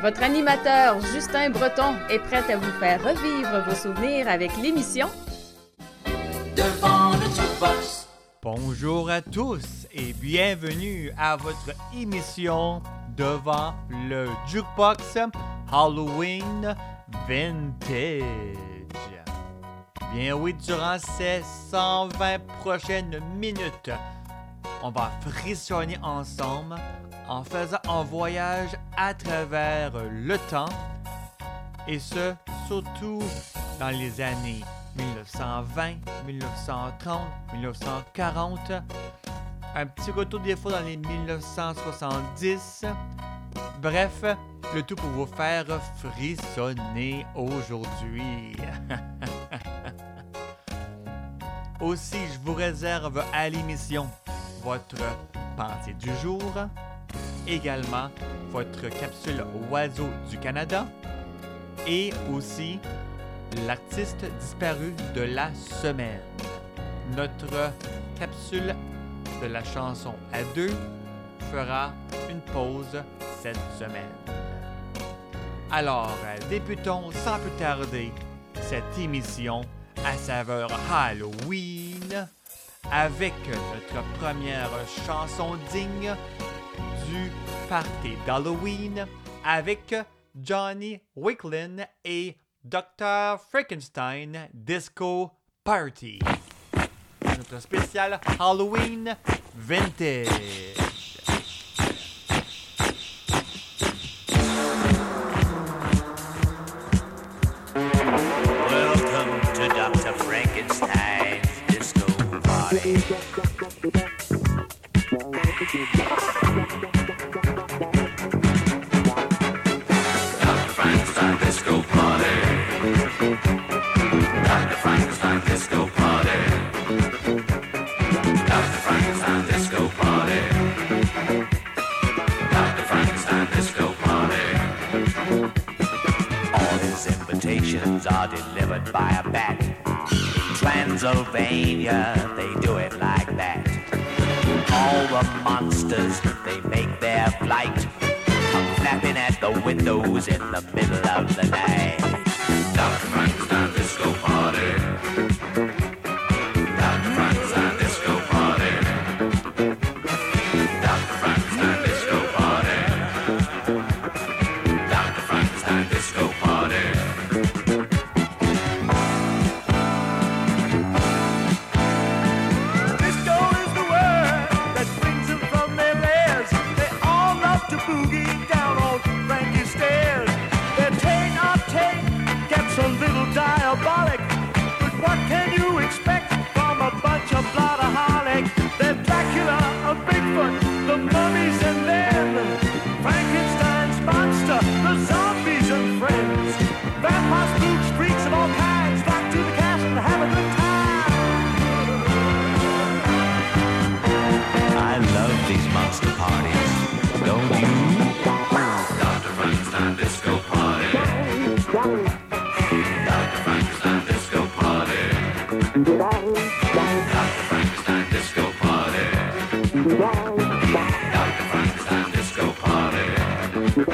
Votre animateur Justin Breton est prêt à vous faire revivre vos souvenirs avec l'émission Devant le jukebox. Bonjour à tous et bienvenue à votre émission devant le Jukebox Halloween Vintage. Bien oui, durant ces 120 prochaines minutes, on va frissonner ensemble en faisant un voyage à travers le temps et ce, surtout dans les années 1920, 1930, 1940, un petit retour des fois dans les 1970. Bref, le tout pour vous faire frissonner aujourd'hui. Aussi, je vous réserve à l'émission votre pensée du jour, également votre capsule Oiseau du Canada et aussi l'artiste disparu de la semaine. Notre capsule de la chanson à deux fera une pause cette semaine. Alors, débutons sans plus tarder cette émission à saveur Halloween avec notre première chanson digne du party d'Halloween avec Johnny Wicklin et Dr. Frankenstein Disco Party. Notre spécial Halloween Vintage. Dr. Frankenstein Disco Party. Dr. Frankenstein Disco Party. Dr. Frankenstein Disco Party. Dr. Frankenstein Disco Party. All his invitations are delivered by a bat. Transylvania, they do it like that. All the monsters, they make their flight. Come flapping at the windows in the middle of the night. Frankenstein Disco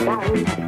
Disco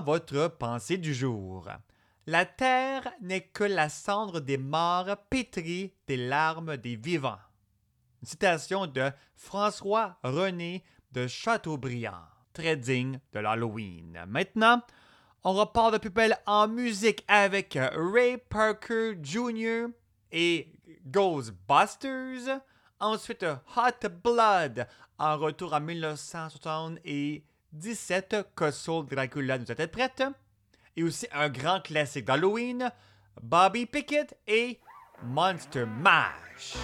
votre pensée du jour. La terre n'est que la cendre des morts pétrie des larmes des vivants. Une citation de François René de Chateaubriand, très digne de l'Halloween. Maintenant, on repart de plus belle en musique avec Ray Parker Jr. et Ghostbusters. Ensuite, Hot Blood en retour à 1960 et 17, Cossoul Dracula nous était prête. Et aussi un grand classique d'Halloween, Bobby Pickett et Monster Mash.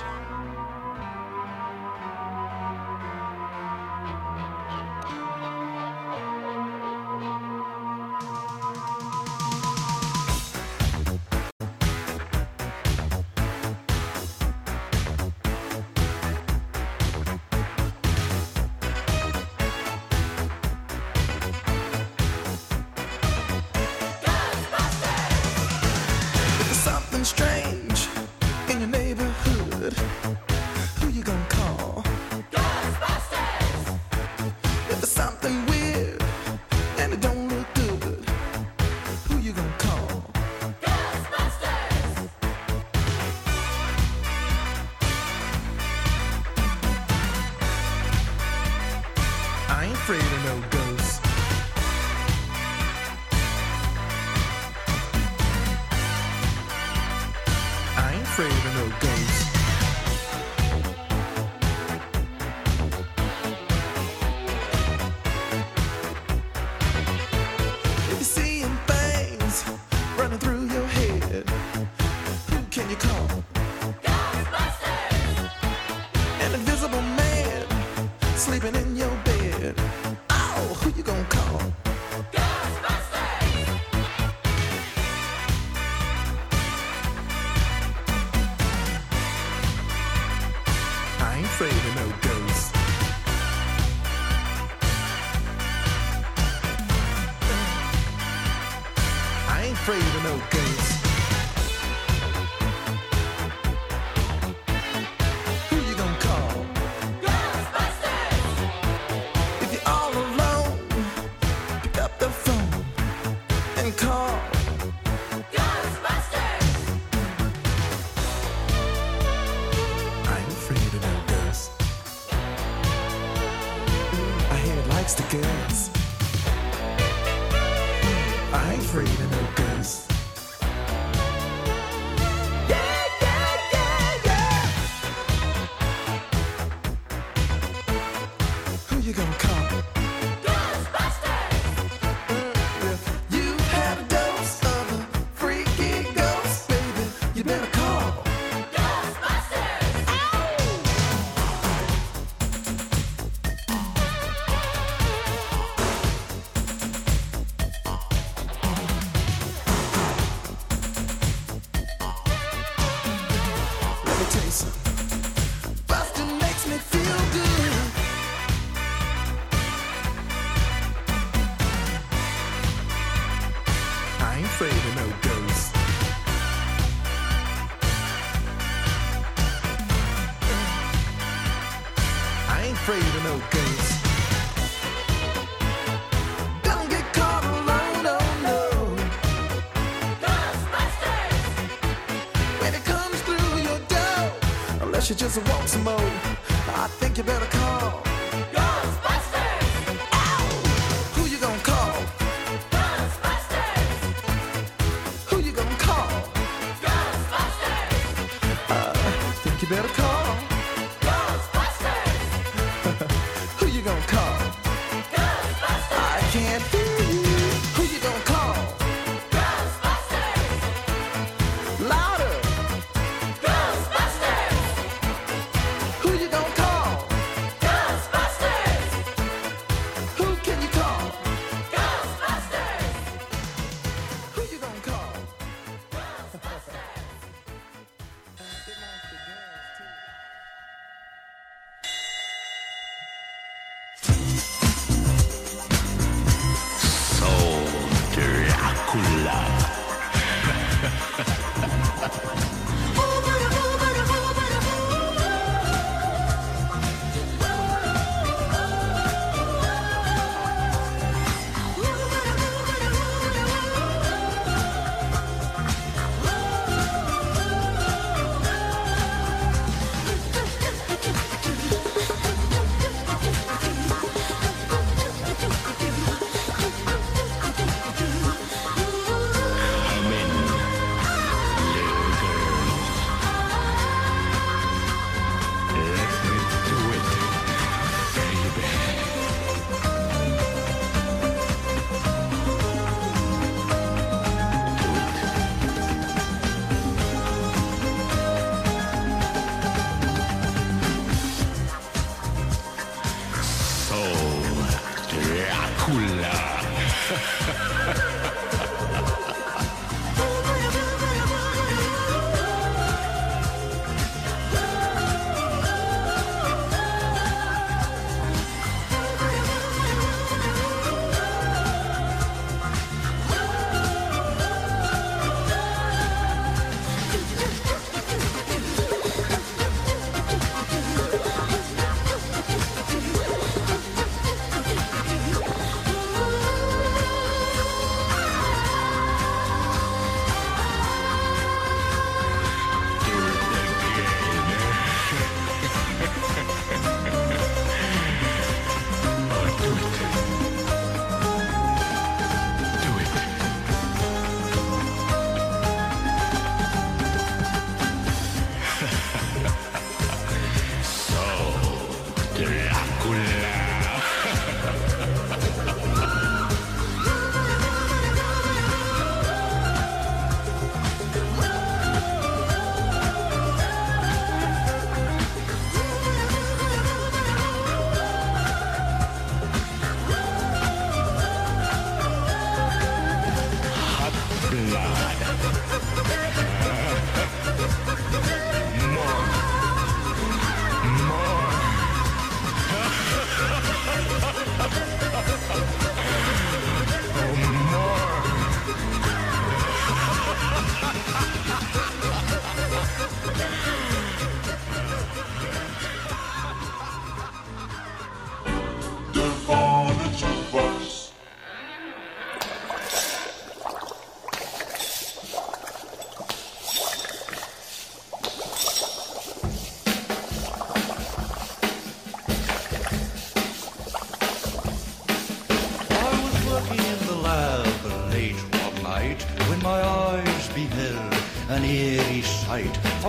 walk some more.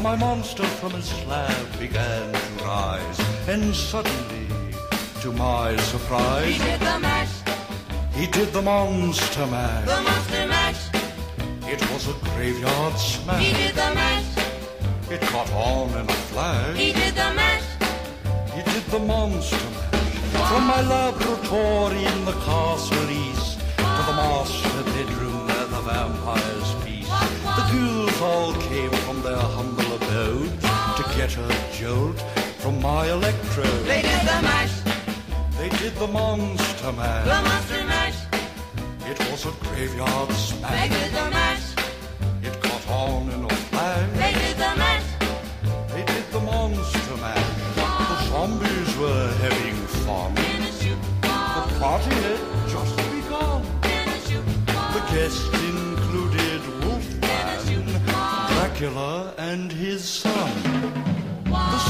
My monster from his slab began to rise. And suddenly, to my surprise, He did the mash, he did the monster mash. the monster mash. It was a graveyard smash. He did the mash, It caught on in a flash. he did the mash. He did the monster mash. From my laboratory in the castle east to the master bedroom where the vampires feast. The ghouls all came from their humble get a jolt from my electrode. They did the mash, They did the monster mash. the monster mash. It was a graveyard smash. They did the mash, It caught on in a flash. they did the mash. They did the monster mash. The zombies were having fun. In a shoot, The party had just begun. The guests included Wolfman, Dracula, and his son.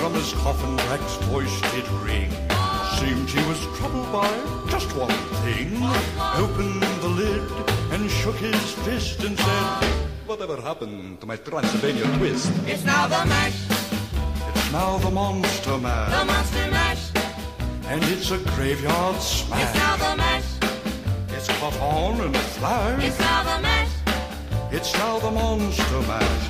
from his coffin, Drac's voice did ring. Seemed he was troubled by just one thing. Opened the lid and shook his fist and said, Whatever happened to my Transylvania twist? It's now the mash, It's now the monster mash. the monster mash. And it's a graveyard smash. It's now the mash, It's caught on in a flash. it's now the mash. It's now the monster mash.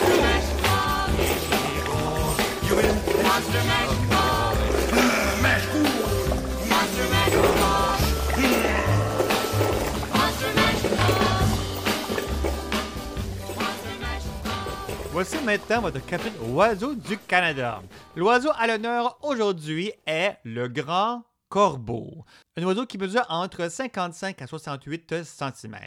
Voici maintenant votre capitaine oiseau du Canada. L'oiseau à l'honneur aujourd'hui est le grand corbeau. Un oiseau qui mesure entre 55 à 68 cm.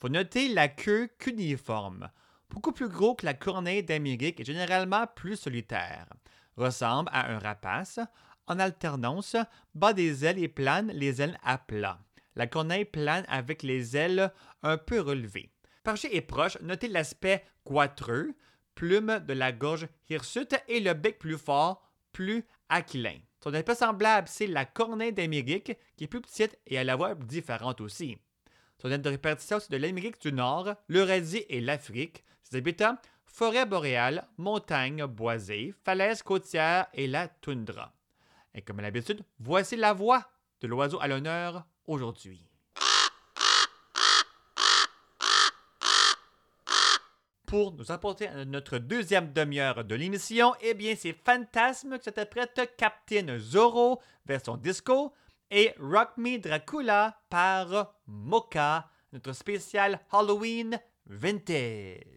Faut noter la queue cuniforme, beaucoup plus gros que la corneille d'Amérique et généralement plus solitaire. Ressemble à un rapace. En alternance, bat des ailes et plane les ailes à plat. La corneille plane avec les ailes un peu relevées. Par chez et proche, notez l'aspect quatreux, plume de la gorge hirsute et le bec plus fort, plus aquilin. Son espèce semblable, c'est la corneille d'Amérique, qui est plus petite et à la voix différente aussi. Son aire de répartition, c'est de l'Amérique du Nord, l'Eurasie et l'Afrique. Ses habitats, forêts boréales, montagnes boisées, falaises côtières et la toundra. Et comme à l'habitude, voici la voix de l'oiseau à l'honneur aujourd'hui. Pour nous apporter notre deuxième demi-heure de l'émission, eh bien, c'est Fantasme qui s'interprète Captain Zorro version disco et Rock Me Dracula par Mocha, notre spécial Halloween vintage.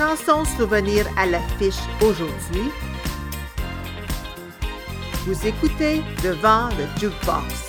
Chansons souvenirs à l'affiche aujourd'hui. Vous écoutez devant le jukebox.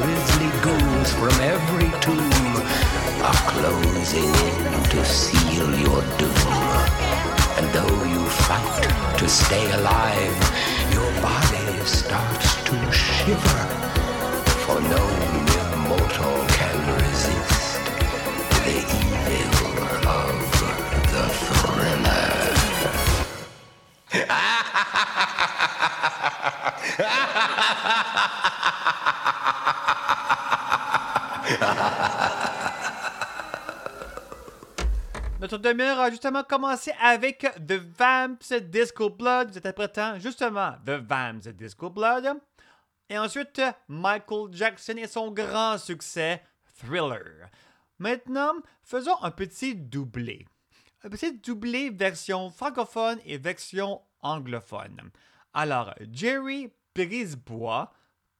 hurriedly goes from every tomb are closing in to seal your doom. And though you fight to stay alive, your body starts to shiver. For no mere mortal can resist the evil of the thriller. Ha ha ha ha ha ha ha ha ha ha ha Notre demi-heure a justement commencé avec The Vamps Disco Blood, nous interprétant justement The Vamps Disco Blood. Et ensuite, Michael Jackson et son grand succès, Thriller. Maintenant, faisons un petit doublé. Un petit doublé version francophone et version anglophone. Alors, Jerry Brisebois,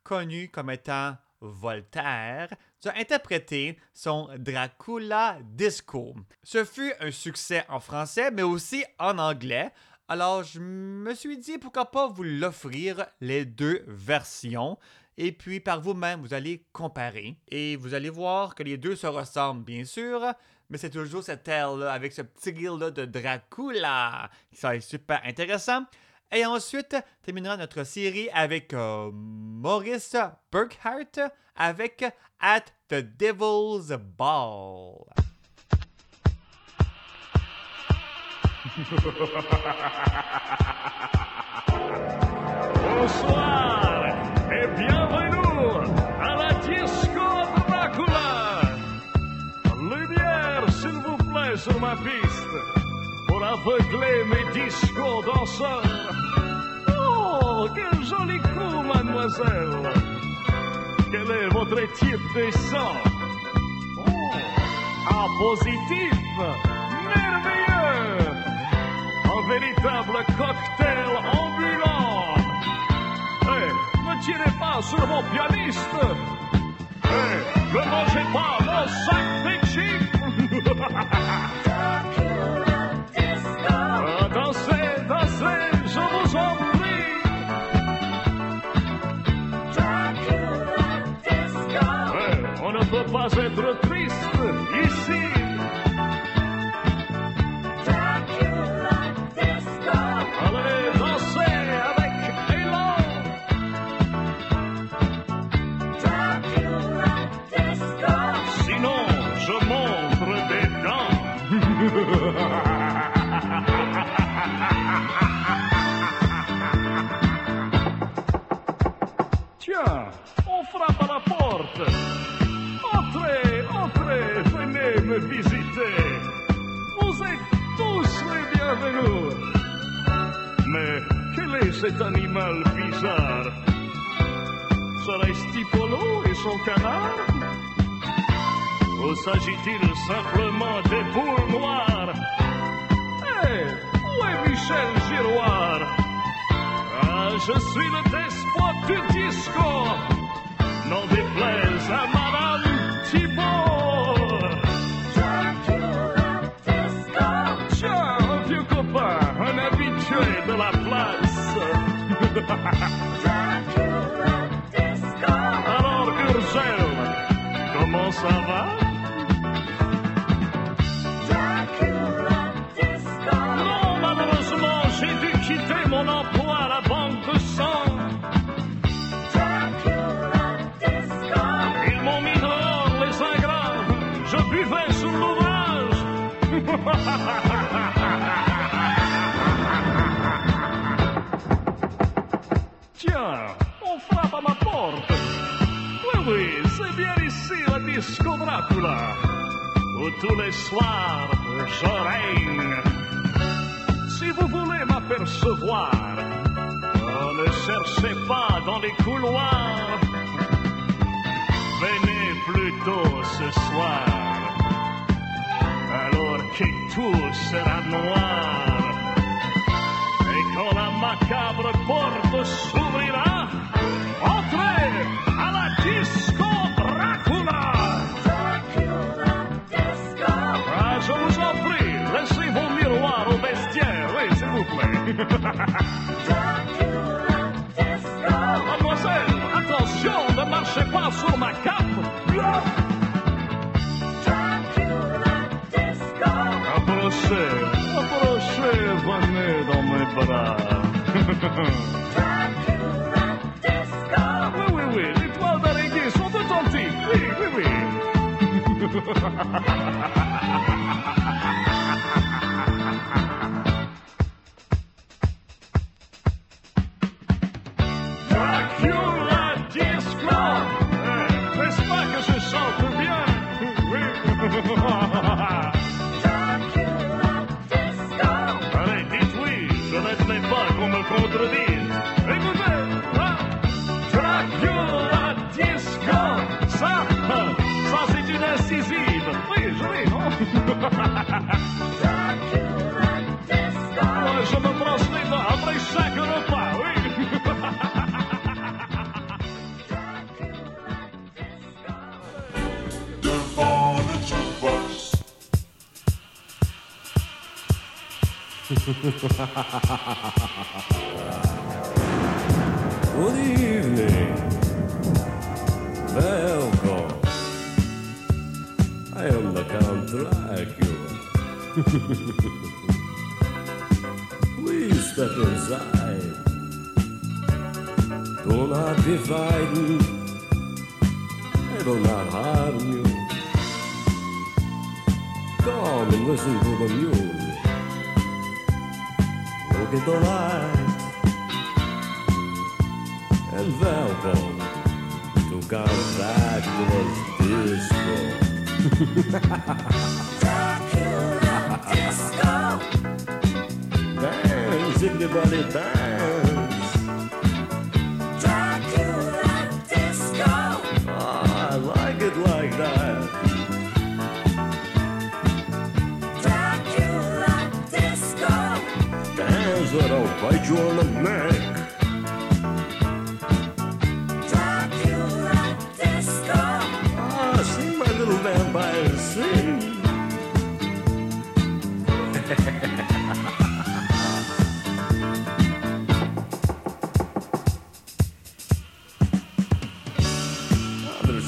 connu comme étant Voltaire, a interprété son Dracula Disco. Ce fut un succès en français, mais aussi en anglais. Alors, je me suis dit pourquoi pas vous l'offrir les deux versions. Et puis, par vous-même, vous allez comparer. Et vous allez voir que les deux se ressemblent, bien sûr. Mais c'est toujours cet air-là, avec ce petit guild-là de Dracula. Ça être super intéressant. Et ensuite, terminera notre série avec euh, Maurice Burkhardt avec At the Devil's Ball. Bonsoir et bienvenue à la Disco Dracula. Lumière, s'il vous plaît, sur ma piste pour aveugler mes disco danseurs. Oh, quel joli coup, mademoiselle. Quel est votre type de sang? Oh, ah, positif, merveilleux. Un véritable cocktail ambulant. Eh, ne tirez pas sur mon pianiste. Eh, ne mangez pas mon sac de chips. pas être triste ici. Allez, dansez avec élan. Sinon, je montre des dents. Tiens, on frappe à la porte. Mais quel est cet animal bizarre? Serait-ce et son canard? Ou s'agit-il simplement des boules noires? Hé, où est Michel Giroir? Ah, je suis le despote du disco. N'en déplaise à Madame ça va Non, malheureusement, j'ai dû quitter mon emploi à la banque de sang. Ils m'ont mis dehors, les ingrats. Je buvais sous l'ouvrage. Tiens, on frappe à ma porte. Oui, oui, c'est bien où tous les soirs je règne. Si vous voulez m'apercevoir, ne cherchez pas dans les couloirs. Venez plutôt ce soir, alors que tout sera noir. Et quand la macabre porte s'ouvrira, entrez à la 10. Mademoiselle, attention, ne marchez pas sur ma cape. Approchez, approchez, venez dans mes bras. Oui, oui, oui, les toiles d'araignée sont authentiques. Oui, oui, oui. Good evening. Welcome. I am the Count Dracula. Please step inside. Do not divide me. Google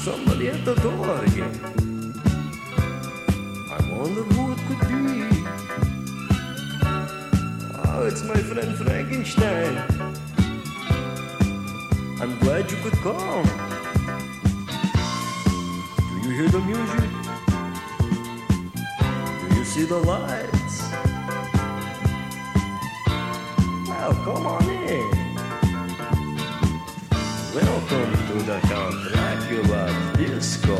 somebody at the door again. I wonder who it could be. Oh, it's my friend Frankenstein. I'm glad you could come. Do you hear the music? Do you see the lights? Well, come on in. Welcome to the Count Dracula Disco.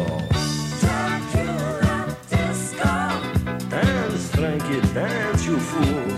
Dracula Disco. Dance, Frankie, dance, you fool.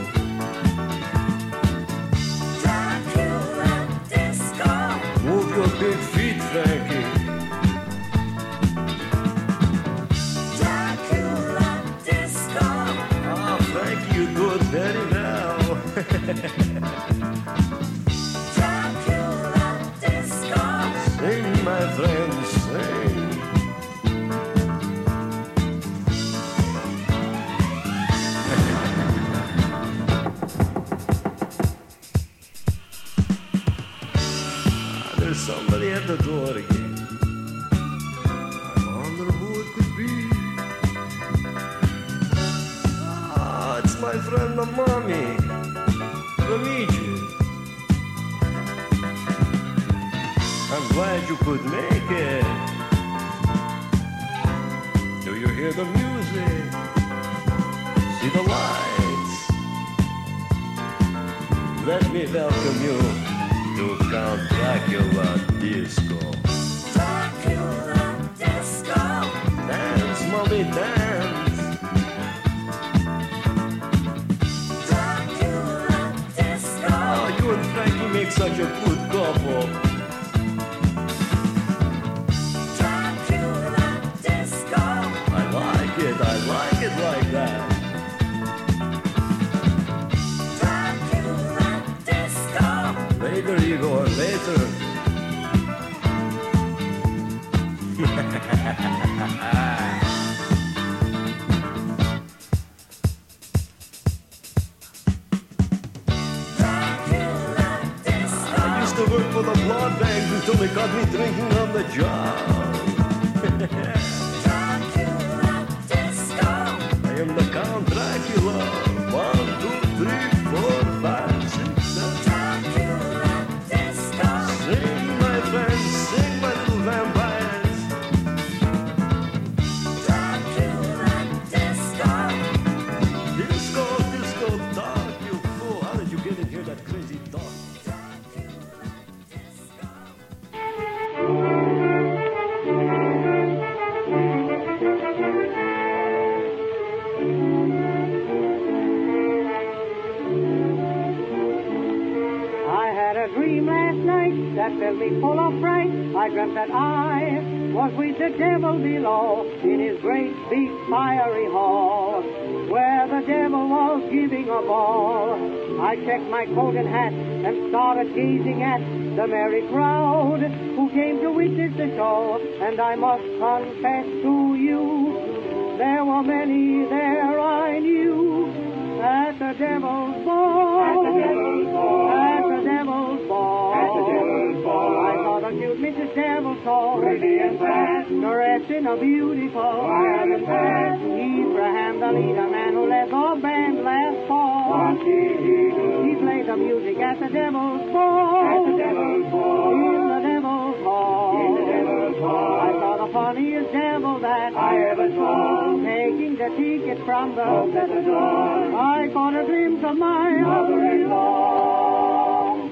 Dressing a beautiful fire and fast. Abraham, the leader man who led the band last fall. What did he do? He played the music at the devil's ball. At the devil's ball. In the devil's hall. In the devil's hall. I saw the funniest devil that I ever saw. Taking the ticket from the the door. I caught a glimpse of my mother-in-law.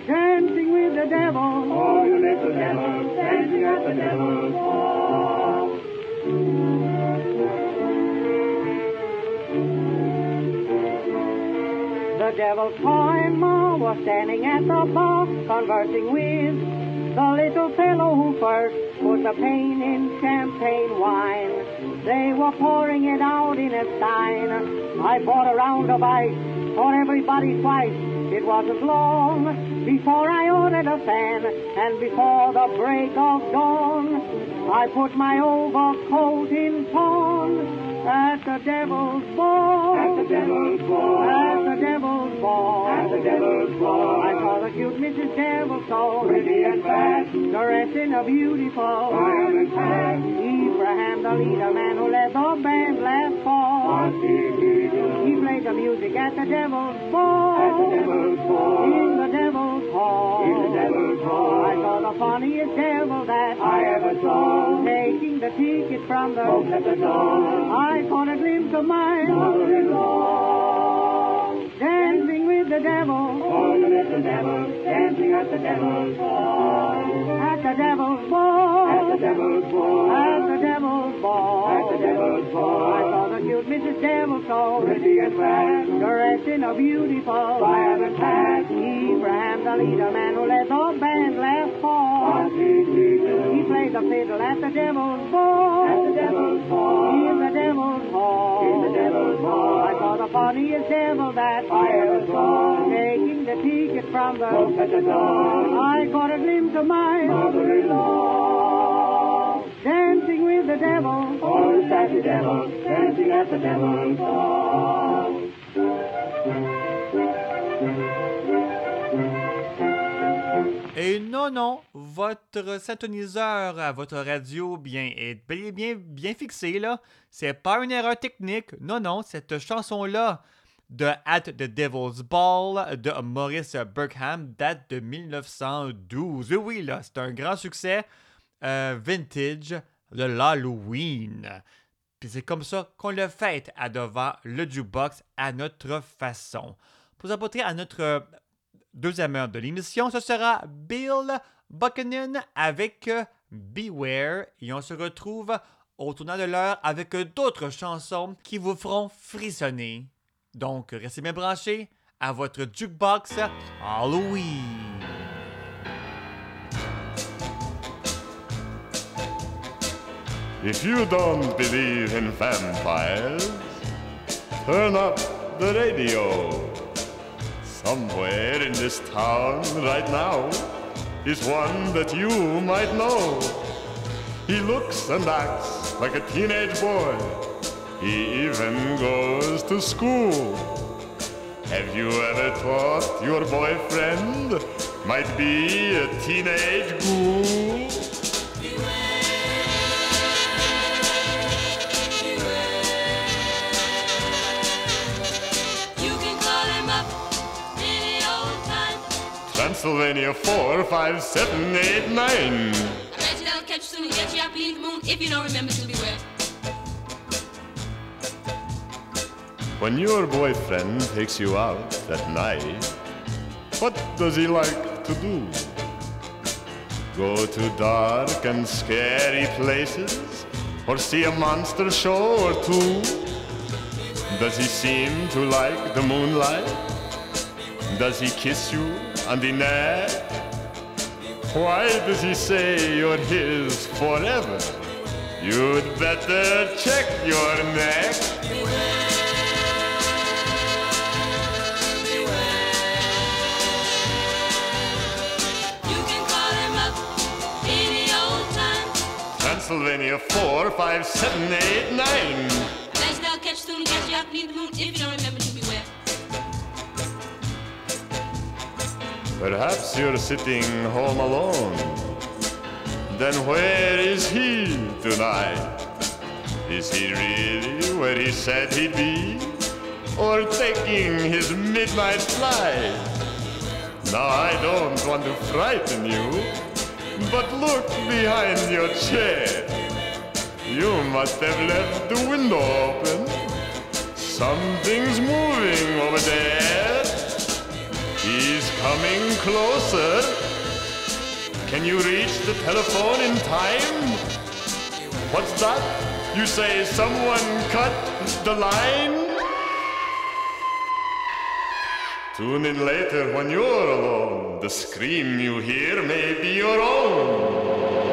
Dancing with the devil. Oh, you little devil. The devil's ball. The devil's toy ma was standing at the bar, conversing with the little fellow who first put the pain in champagne wine. They were pouring it out in a stein. I bought a round of ice for everybody twice. It wasn't long before I ordered a fan, and before the break of dawn, I put my overcoat in pawn. At the devil's ball. At the devil's ball. At the devil's ball. At the devil's ball. I saw the cute Mrs. Devil so pretty and fast, dressed in a beautiful diamond hat. Abraham, the leader man who led the band last fall. What did he do? He played the music at the devil's ball. At the devil's ball. In the devil's hall. In the devil's hall. I saw the funniest devil that I ever saw. Taking the ticket from the folks at the door. I caught a glimpse of my mother-in-law. The devil. Oh, you little devil. Dancing at the devil's ball. At the devil's ball. At the devil's ball. At the devil's ball. At the devil's ball. I saw the cute Mrs. Devil so pretty and fast, dressed in a beautiful diamond hat. Abraham, the leader man who led the band last fall. He played the fiddle at the devil's ball. At the devil's ball. In the devil's hall. In the devil's hall. I saw the funniest devil that I ever saw. Taking the ticket from the folks at the door. I caught a glimpse of my mother-in-law. Dancing with the devil. Oh, the devil. Dancing at the devil's ball. Et non, non, votre syntoniseur à votre radio bien, est et bien, bien fixé, là. C'est pas une erreur technique. Non, non, cette chanson-là de At the Devil's Ball de Maurice Burkham date de 1912. Oui, oui, là, c'est un grand succès euh, vintage de l'Halloween. Puis c'est comme ça qu'on le fête à devant le jukebox à notre façon. Pour apporter à notre deuxième heure de l'émission, ce sera Bill Buchanan avec euh, Beware. Et on se retrouve au tournant de l'heure avec euh, d'autres chansons qui vous feront frissonner. Donc, restez bien branchés à votre jukebox Halloween. If you don't believe in vampires, turn up the radio. Somewhere in this town right now is one that you might know. He looks and acts like a teenage boy. He even goes to school. Have you ever thought your boyfriend might be a teenage ghoul? Transylvania 4, 5, 7, 8, 9. I bet you that'll catch you soon and get you beneath the moon if you don't remember to beware. When your boyfriend takes you out at night, what does he like to do? Go to dark and scary places or see a monster show or two? Does he seem to like the moonlight? Does he kiss you on the neck? Why does he say you're his forever? You'd better check your neck. You can call him up any old time. Pennsylvania 4, 5, 7, 8, 9. I bet you that'll catch soon get you out beneath the moon if you don't remember to beware. Perhaps you're sitting home alone. Then where is he tonight? Is he really where he said he'd be? Or taking his midnight flight? Now I don't want to frighten you, but look behind your chair. You must have left the window open. Something's moving over there. He's coming closer. Can you reach the telephone in time? What's that? You say someone cut the line? Tune in later when you're alone. The scream you hear may be your own.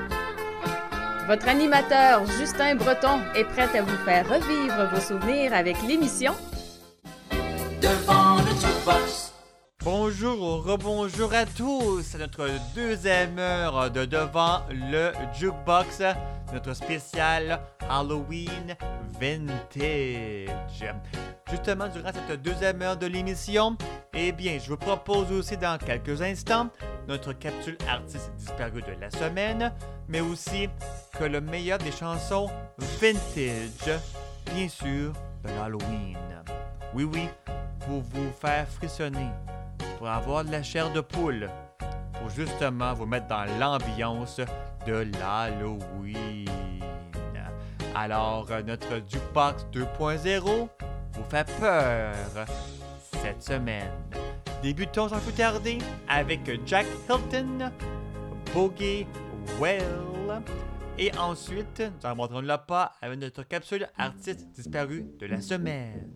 Votre animateur Justin Breton est prêt à vous faire revivre vos souvenirs avec l'émission. Bonjour ou rebonjour à tous à notre deuxième heure de Devant le Jukebox, notre spécial Halloween Vintage. Justement, durant cette deuxième heure de l'émission, eh bien, je vous propose aussi dans quelques instants notre capsule artiste disparu de la semaine, mais aussi que le meilleur des chansons vintage, bien sûr, de l'Halloween. Oui, oui, pour vous faire frissonner, pour avoir de la chair de poule, pour justement vous mettre dans l'ambiance de l'Halloween. Alors, euh, notre Jukebox 2.0 vous fait peur cette semaine. Débutons sans plus tarder avec Jack Hilton, Boogie Well. Et ensuite, nous remonterons le pas avec notre capsule artiste disparu de la semaine.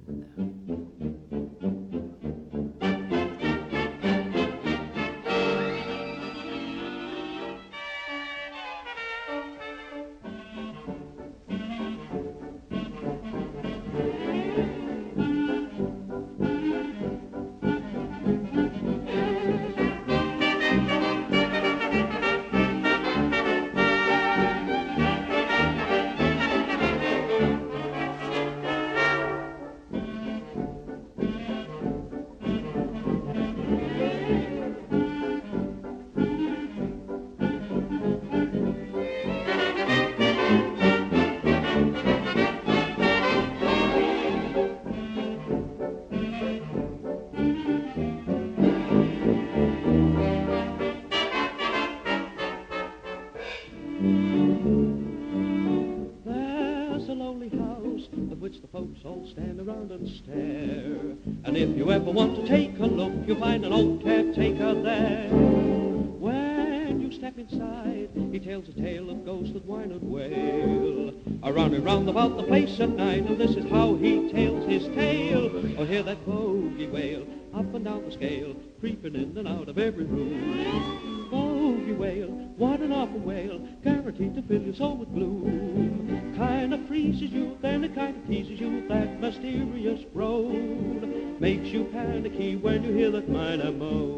Stare. And if you ever want to take a look, you'll find an old caretaker there. When you step inside, he tells a tale of ghosts that whine and wail. Around and round about the place at night, and this is how he tells his tale. Oh, hear that bogey wail, up and down the scale, creeping in and out of every room. Bogey wail, what an awful wail, guaranteed to fill your soul with gloom. That minor moan.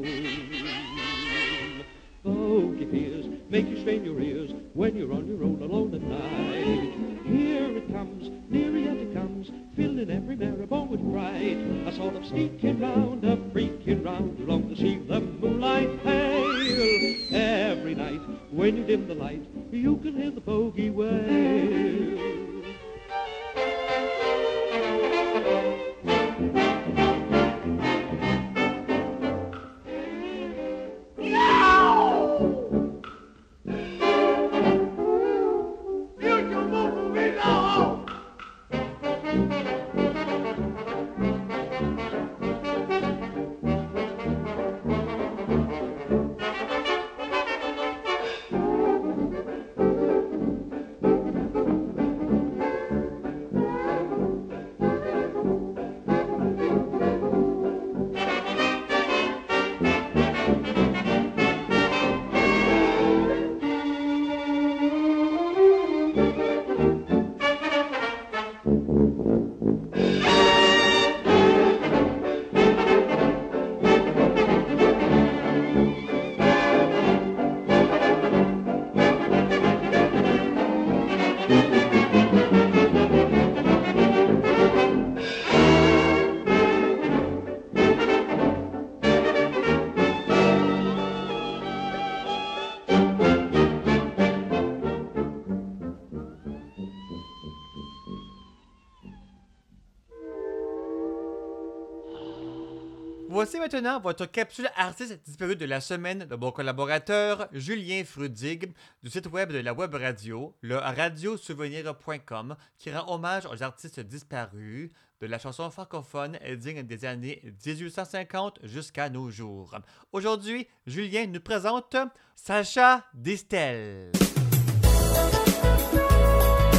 Voici maintenant votre capsule artiste disparue de la semaine de mon collaborateur Julien Frudig du site web de la web radio, le radiosouvenir.com, qui rend hommage aux artistes disparus de la chanson francophone digne des années 1850 jusqu'à nos jours. Aujourd'hui, Julien nous présente Sacha Distel.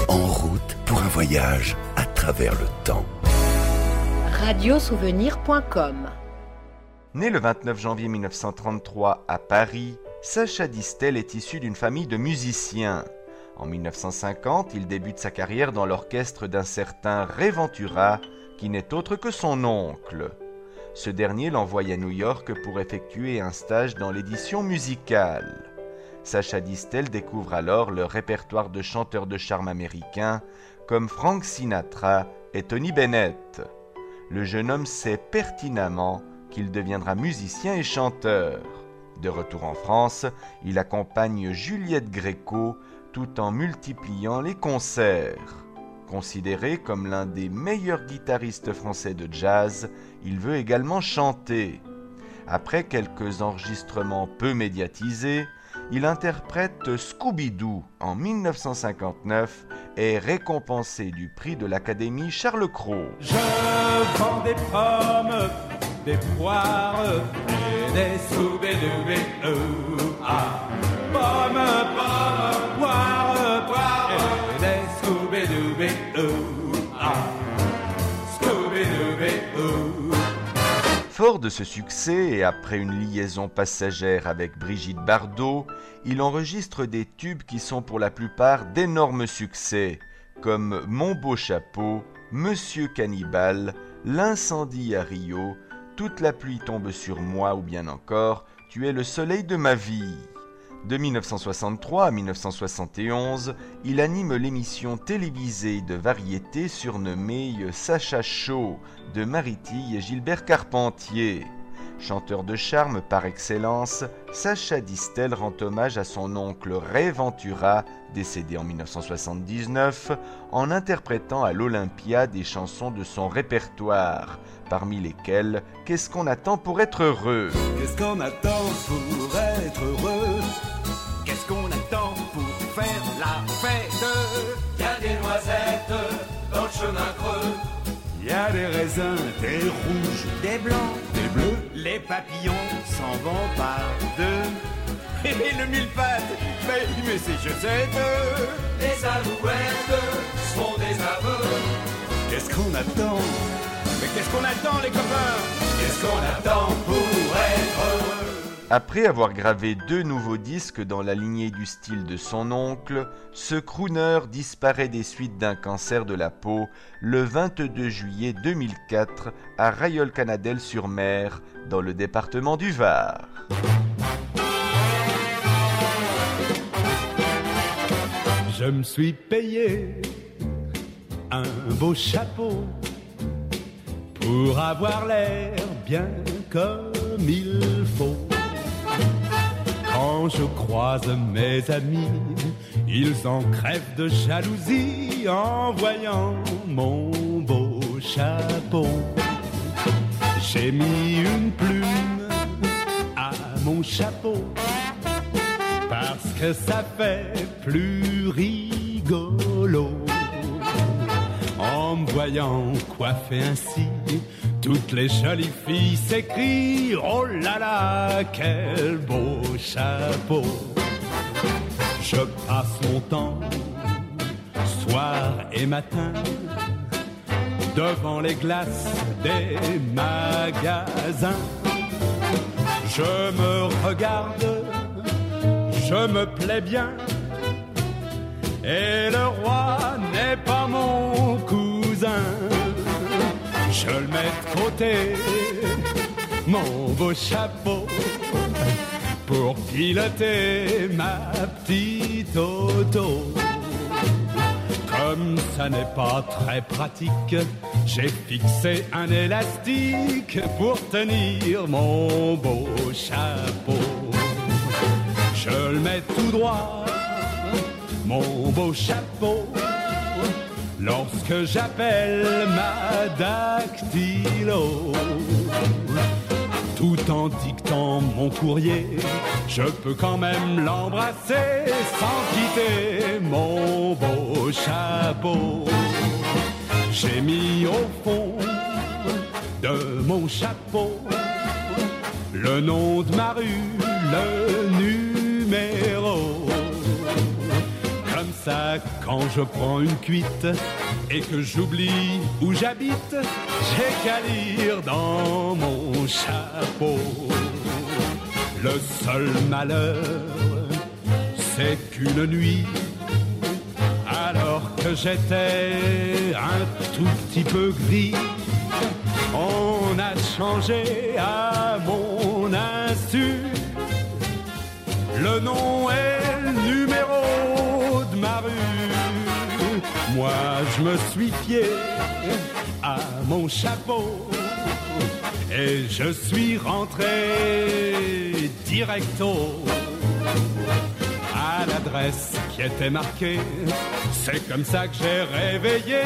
En route pour un voyage à travers le temps. Radiosouvenir.com Né le 29 janvier 1933 à Paris, Sacha Distel est issu d'une famille de musiciens. En 1950, il débute sa carrière dans l'orchestre d'un certain Ray qui n'est autre que son oncle. Ce dernier l'envoie à New York pour effectuer un stage dans l'édition musicale. Sacha Distel découvre alors le répertoire de chanteurs de charme américains comme Frank Sinatra et Tony Bennett. Le jeune homme sait pertinemment qu'il deviendra musicien et chanteur. De retour en France, il accompagne Juliette Gréco tout en multipliant les concerts. Considéré comme l'un des meilleurs guitaristes français de jazz, il veut également chanter. Après quelques enregistrements peu médiatisés, il interprète Scooby-Doo en 1959 et est récompensé du prix de l'Académie Charles Cros. Je vends des pommes, des poires et des soubédoubés. Ah, pommes, pommes, poires, poires et des. Ah, scooby-dooby-doo. Fort de ce succès et après une liaison passagère avec Brigitte Bardot, il enregistre des tubes qui sont pour la plupart d'énormes succès, comme Mon beau chapeau, Monsieur Cannibal, L'incendie à Rio, Toute la pluie tombe sur moi ou bien encore Tu es le soleil de ma vie. De 1963 à 1971, il anime l'émission télévisée de variété surnommée Sacha Show de Mariti et Gilbert Carpentier. Chanteur de charme par excellence, Sacha Distel rend hommage à son oncle Ray Ventura, décédé en 1979, en interprétant à l'Olympia des chansons de son répertoire, parmi lesquelles Qu'est-ce qu'on attend pour être heureux? Qu'est-ce qu'on attend pour être heureux? Qu'est-ce qu'on attend pour faire la fête? Y a des noisettes dans le chemin creux. Il y a des raisins, des rouges, des blancs, Les papillons s'en vont par deux. Et le mille-pattes, mais, mais c'est je sais deux. Les alouettes sont des aveux. Qu'est-ce qu'on attend? Mais qu'est-ce qu'on attend les copains? Qu'est-ce qu'on attend pour Après avoir gravé deux nouveaux disques dans la lignée du style de son oncle, ce crooner disparaît des suites d'un cancer de la peau le 22 juillet 2004 à Rayol-Canadel-sur-Mer, dans le département du Var. Je me suis payé un beau chapeau pour avoir l'air bien comme il faut. Quand je croise mes amis, ils en crèvent de jalousie en voyant mon beau chapeau. J'ai mis une plume à mon chapeau parce que ça fait plus rigolo. En me voyant coiffé ainsi, toutes les jolies filles s'écrient Oh là là, quel beau chapeau! Je passe mon temps, soir et matin, devant les glaces des magasins. Je me regarde, je me plais bien. Et le roi n'est pas mon cousin. Je le mets côté, mon beau chapeau, pour piloter ma petite auto. Comme ça n'est pas très pratique, j'ai fixé un élastique pour tenir mon beau chapeau. Je le mets tout droit, mon beau chapeau, lorsque j'appelle ma dactylo. tout en dictant mon courrier, je peux quand même l'embrasser sans quitter mon beau chapeau. J'ai mis au fond de mon chapeau le nom de ma rue, le numéro. Quand je prends une cuite et que j'oublie où j'habite, j'ai qu'à lire dans mon chapeau. Le seul malheur, c'est qu'une nuit, alors que j'étais un tout petit peu gris, on a changé à mon insu. Le nom et Moi, je me suis fié à mon chapeau et je suis rentré directo à l'adresse qui était marquée. C'est comme ça que j'ai réveillé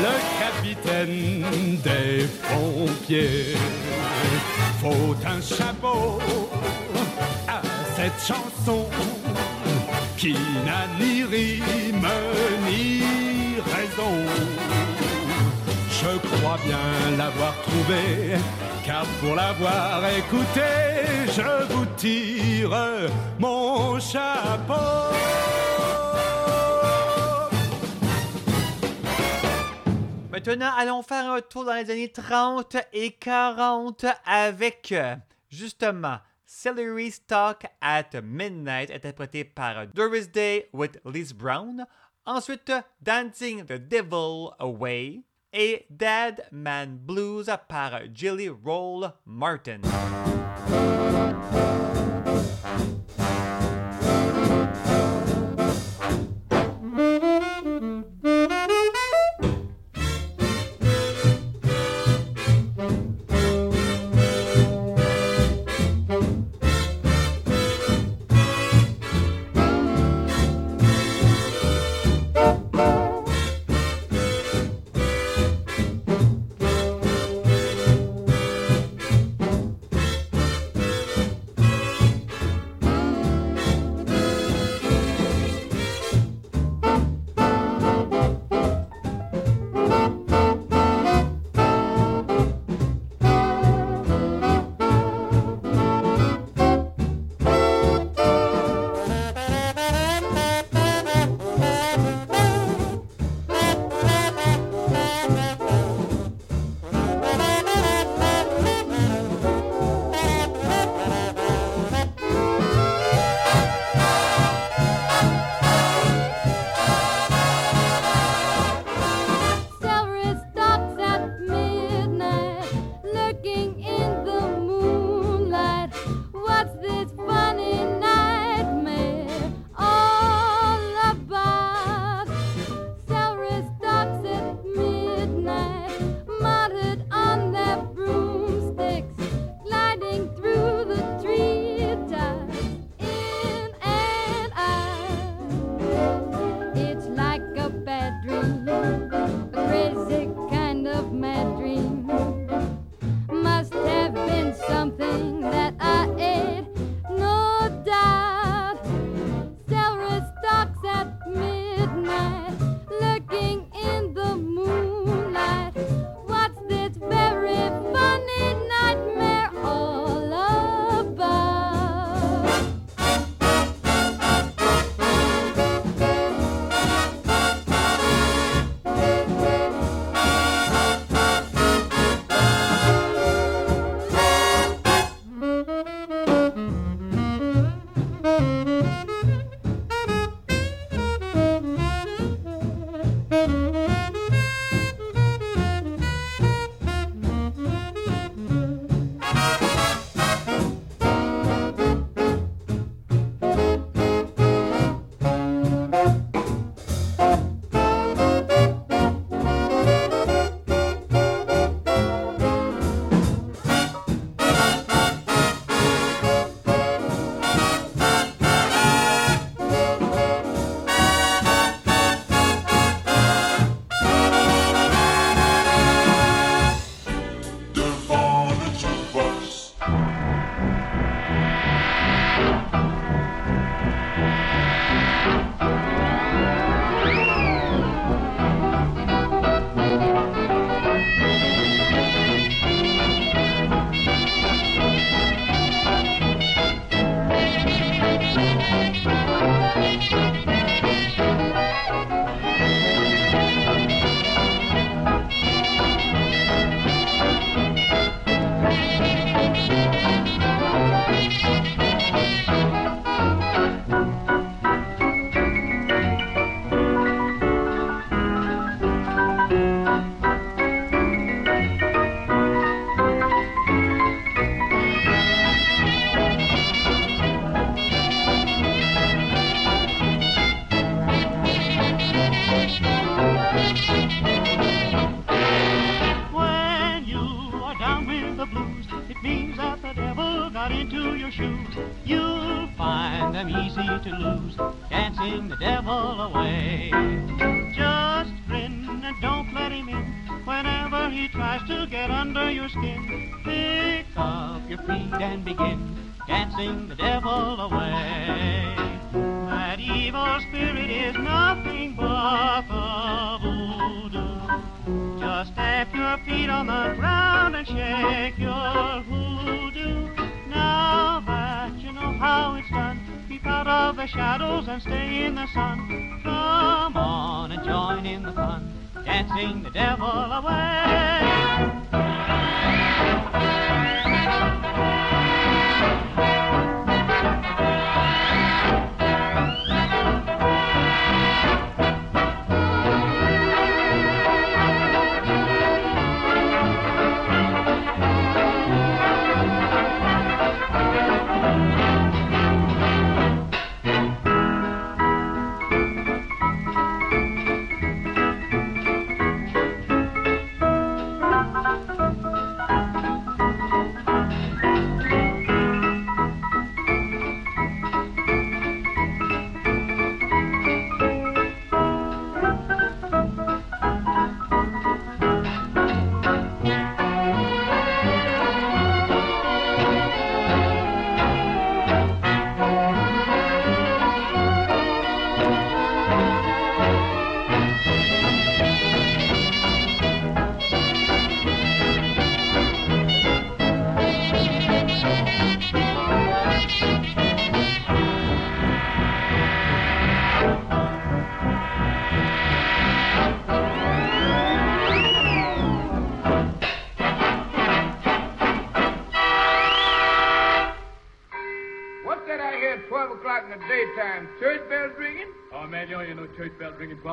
le capitaine des pompiers. Faut un chapeau à cette chanson qui n'a ni rime ni Je crois bien l'avoir trouvé, car pour l'avoir écouté, je vous tire mon chapeau. Maintenant, allons faire un tour dans les années 30 et 40 avec, justement, Celery Stock at Midnight, interprété par Doris Day with Liz Brown. Ensuite, Dancing the Devil Away et Dead Man Blues par Jelly Roll Martin.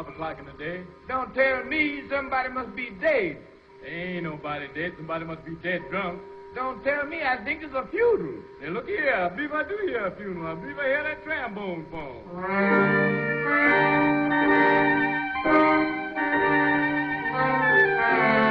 12 o'clock in the day. Don't tell me somebody must be dead. Ain't nobody dead. Somebody must be dead drunk. Don't tell me. I think it's a funeral. Now, look here. I believe I do hear a funeral. I believe I hear that trombone fall.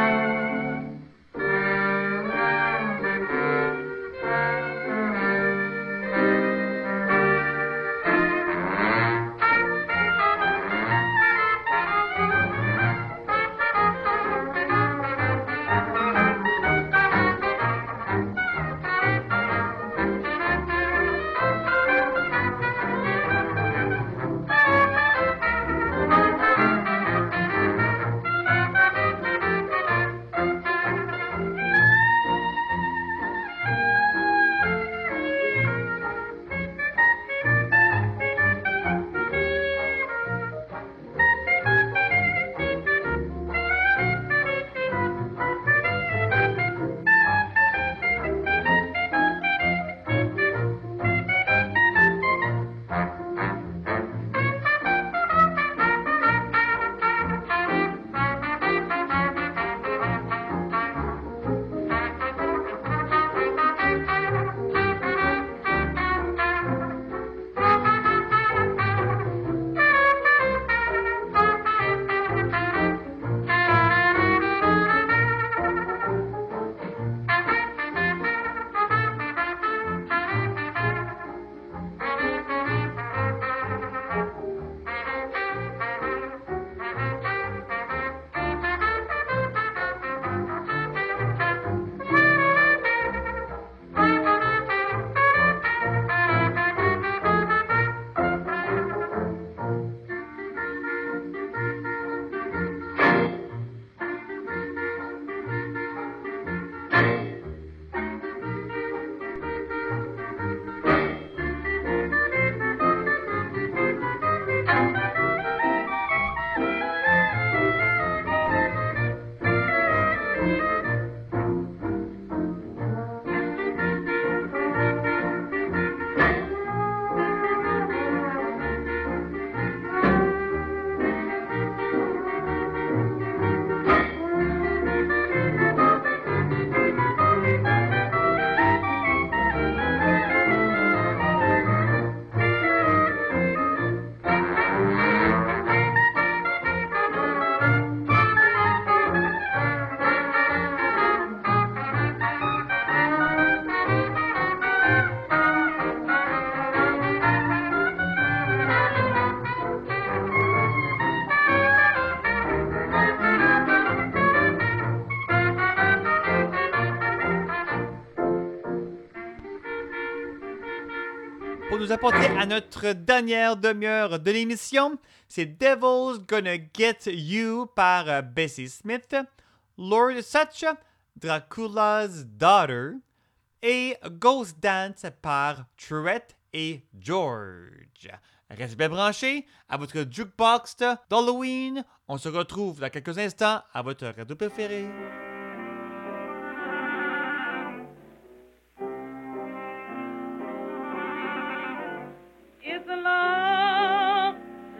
à notre dernière demi-heure de l'émission. C'est Devil's Gonna Get You par euh, Bessie Smith, Lord Such, Dracula's Daughter et Ghost Dance par Truette et George. Restez bien branchés à votre jukebox d'Halloween. On se retrouve dans quelques instants à votre radio préférée. It's a long,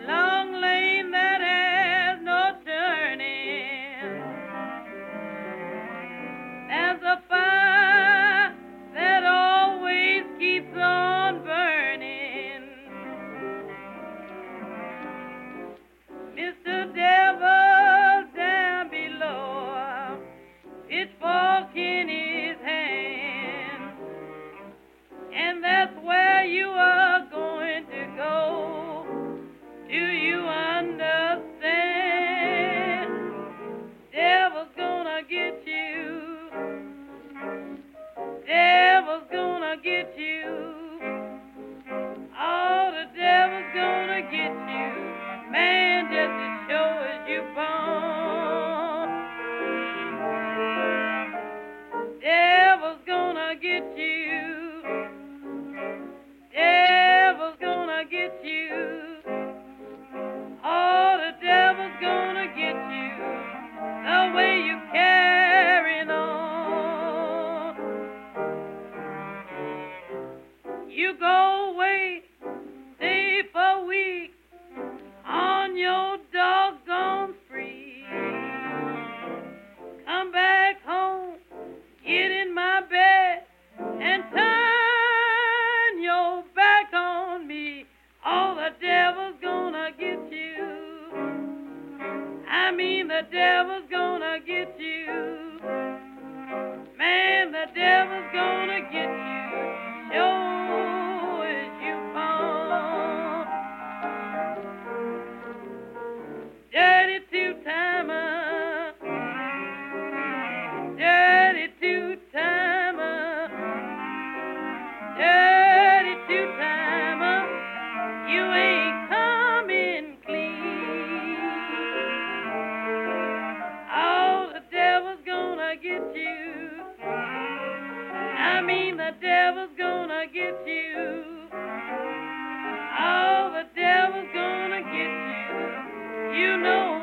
long lane that has no turning. A fire that always keeps on burning. Mr. Devil down below, his hand. And that's where you are. you. I mean, the devil's gonna get you. Man, the devil's gonna get you. sure. get you. Oh, the devil's gonna get you. You know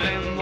Corren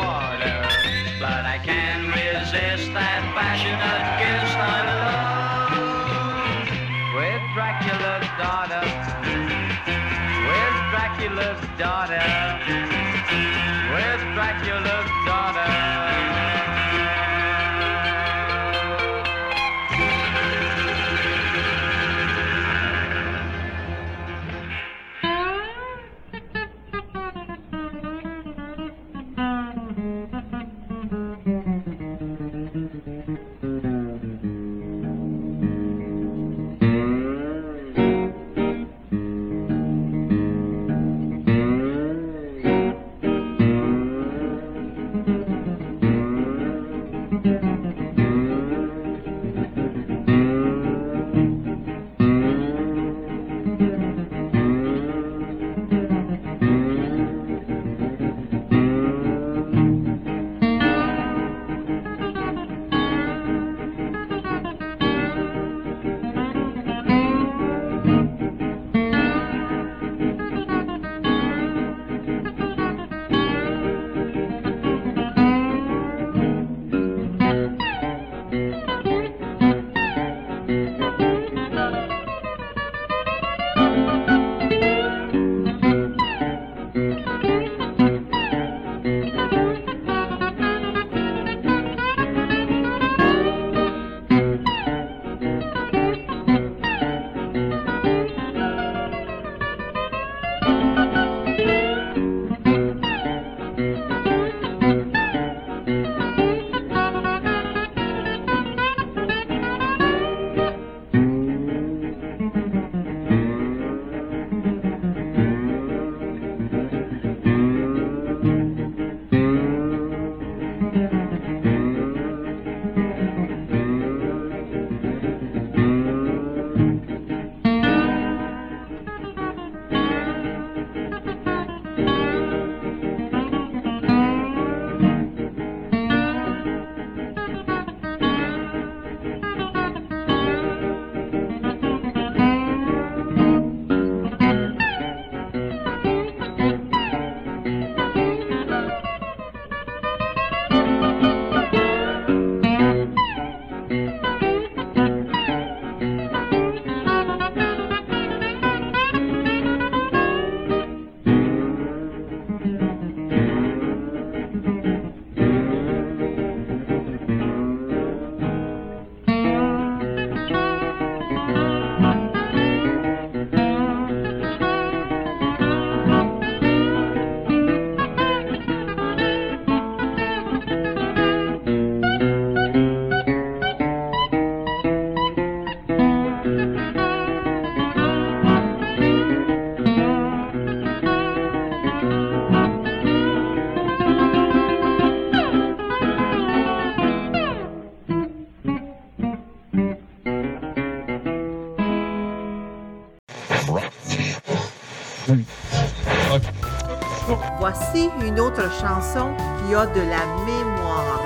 Voici une autre chanson qui a de la mémoire.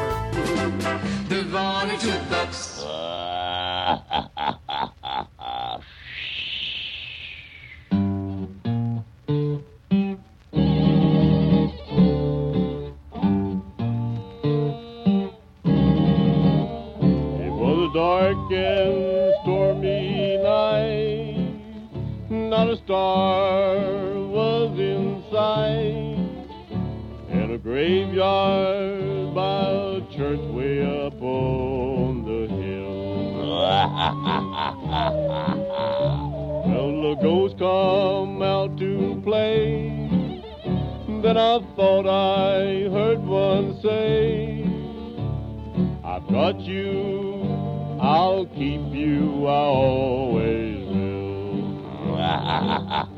Devant le jukebox. It was a dark and stormy night. Not a star graveyard by a church way up on the hill. well, the ghost come out to play. Then I thought I heard one say. I've got you, I'll keep you, I always will.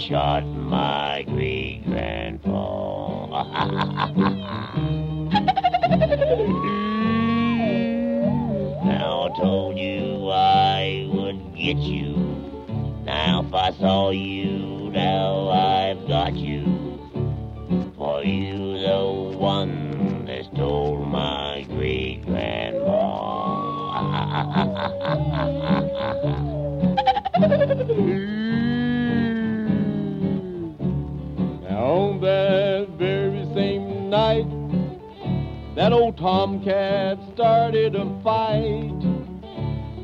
shot my great grandpa. now I told you I would get you. Now if I saw you, tomcat started a fight.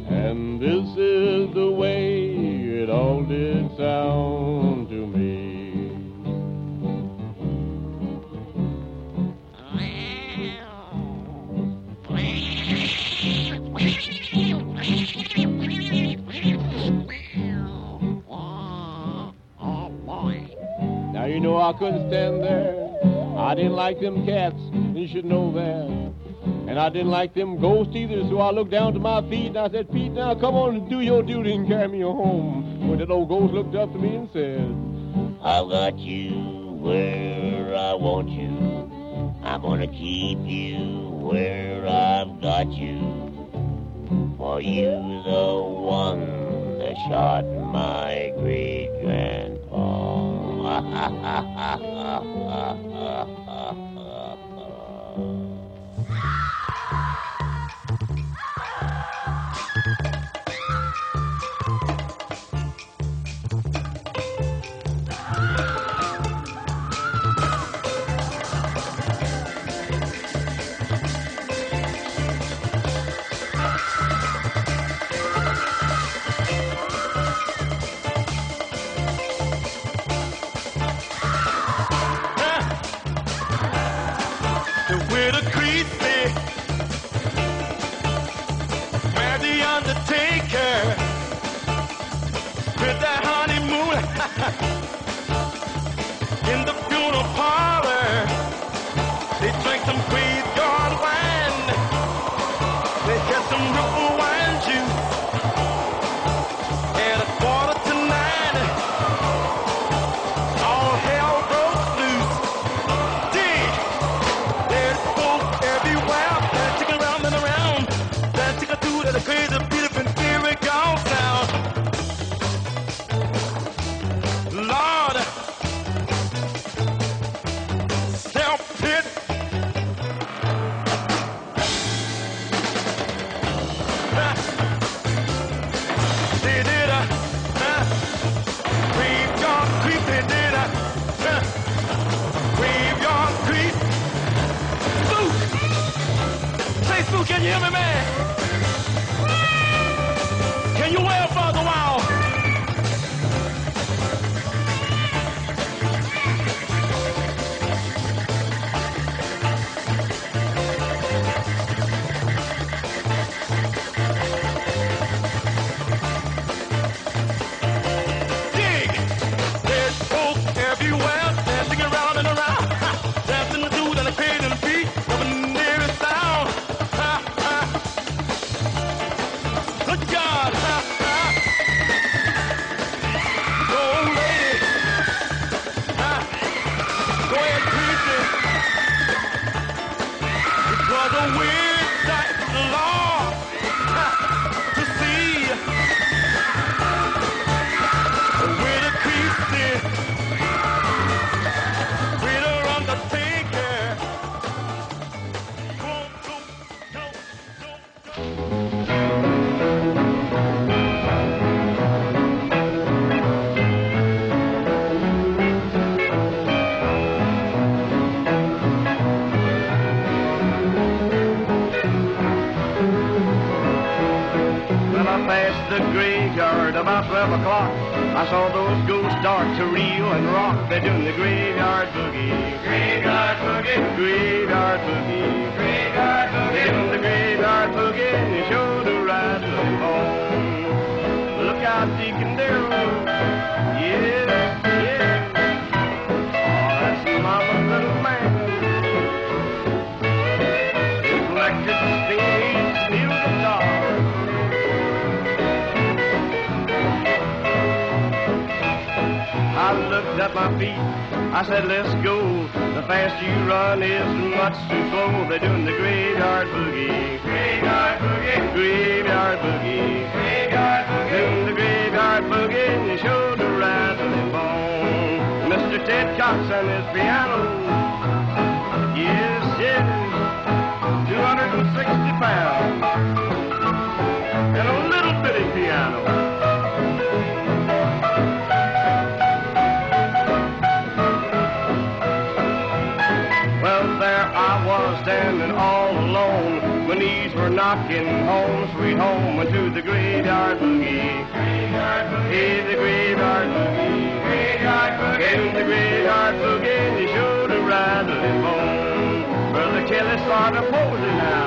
And this is the way it all did sound to me. Now you know I couldn't stand there. I didn't like them cats, you should know that. And I didn't like them ghosts either, so I looked down to my feet and I said, Pete, now come on and do your duty and carry me home. When that old ghost looked up to me and said, I've got you where I want you. I'm gonna keep you where I've got you. For you, the one that shot my great grandpa. in the funeral parlor. They drank some graveyard Say so they do knocking home, sweet home, and to the graveyard boogie. Graveyard the graveyard boogie. Graveyard the graveyard boogie, and he showed a rattle his bone. Brother Kelly started posing now.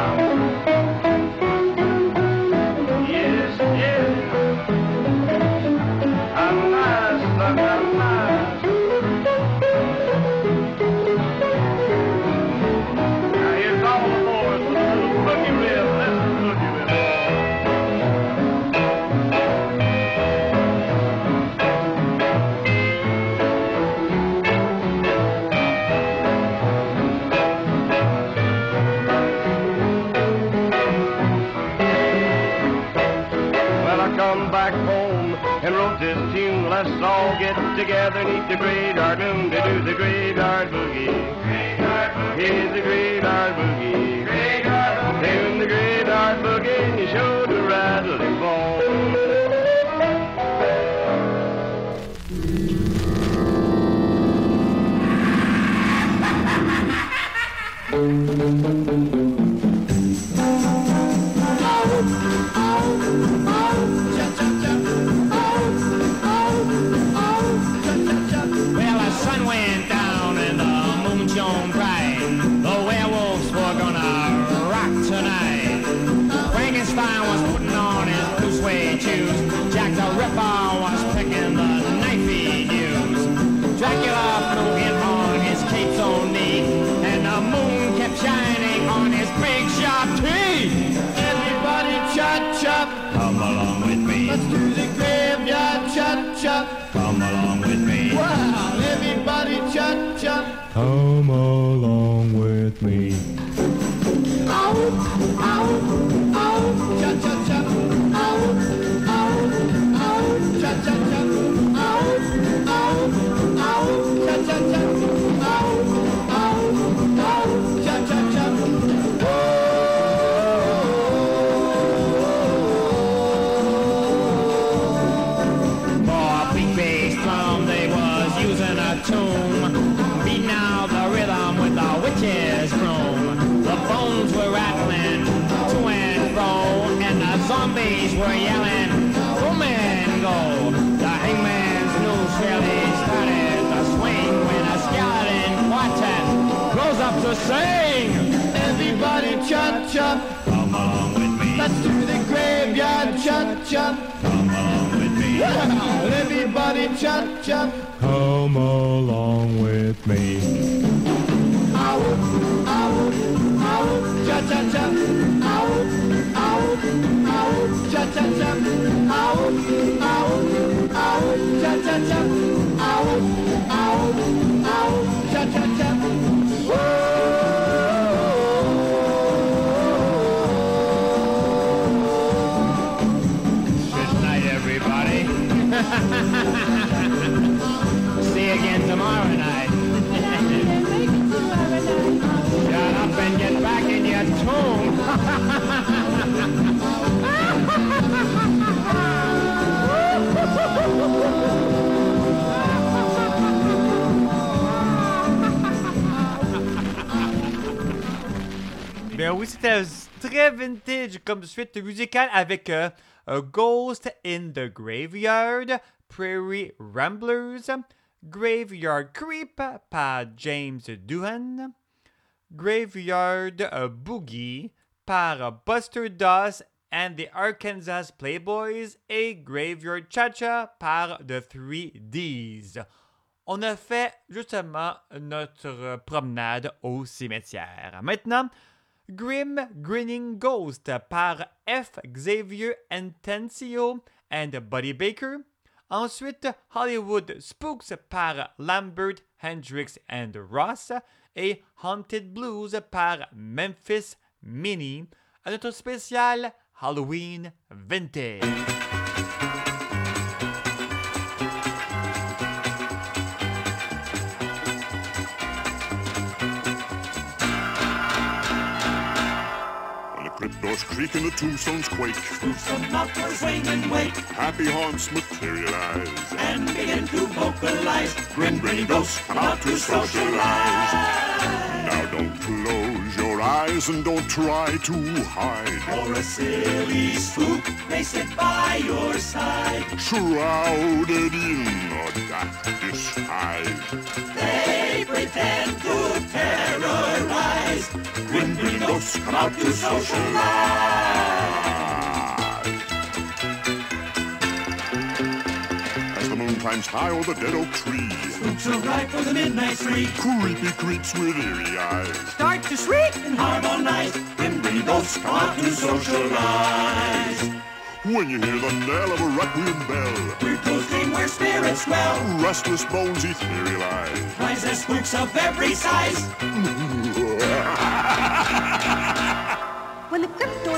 Sing, Everybody cha-cha. Come along with me. Let's do the graveyard cha-cha. Come along with me. Everybody cha-cha. Come along with me. Ow, ow, ow, cha cha cha. Ow, ow, ow, cha cha cha. Ow, ow, ow, cha cha cha. Euh, oui, c'était très vintage comme suite musicale avec euh, A Ghost in the Graveyard, Prairie Ramblers, Graveyard Creep par James Doohan, Graveyard euh, Boogie par Buster Doss and the Arkansas Playboys et Graveyard Cha-Cha par The 3Ds. On a fait justement notre promenade au cimetière. Maintenant, Grim Grinning Ghost par F. Xavier Intencio and Buddy Baker. Ensuite, Hollywood Spooks par Lambert, Hendrix and Ross. Et Haunted Blues par Memphis Mini. À notre spécial Halloween Vintage. When crypt doors creak and the tombstones quake, out for swing and wake happy haunts materialize. and begin to vocalize. Grim grinning ghosts come out to socialize. Now don't close and don't try to hide. Or a silly spook may sit by your side. Shrouded in a dark disguise. They pretend to terrorize. When ghosts come out to socialize. Climbs high over the dead oak tree, Spooks arrive for the midnight spree. creepy creeps with eerie eyes. Start to shriek and harmonize. Grinning ghosts come out to socialize. When you hear the knell of a requiem bell, ghosts dream where spirits dwell. restless bones etherealize. Rise as spooks of every size.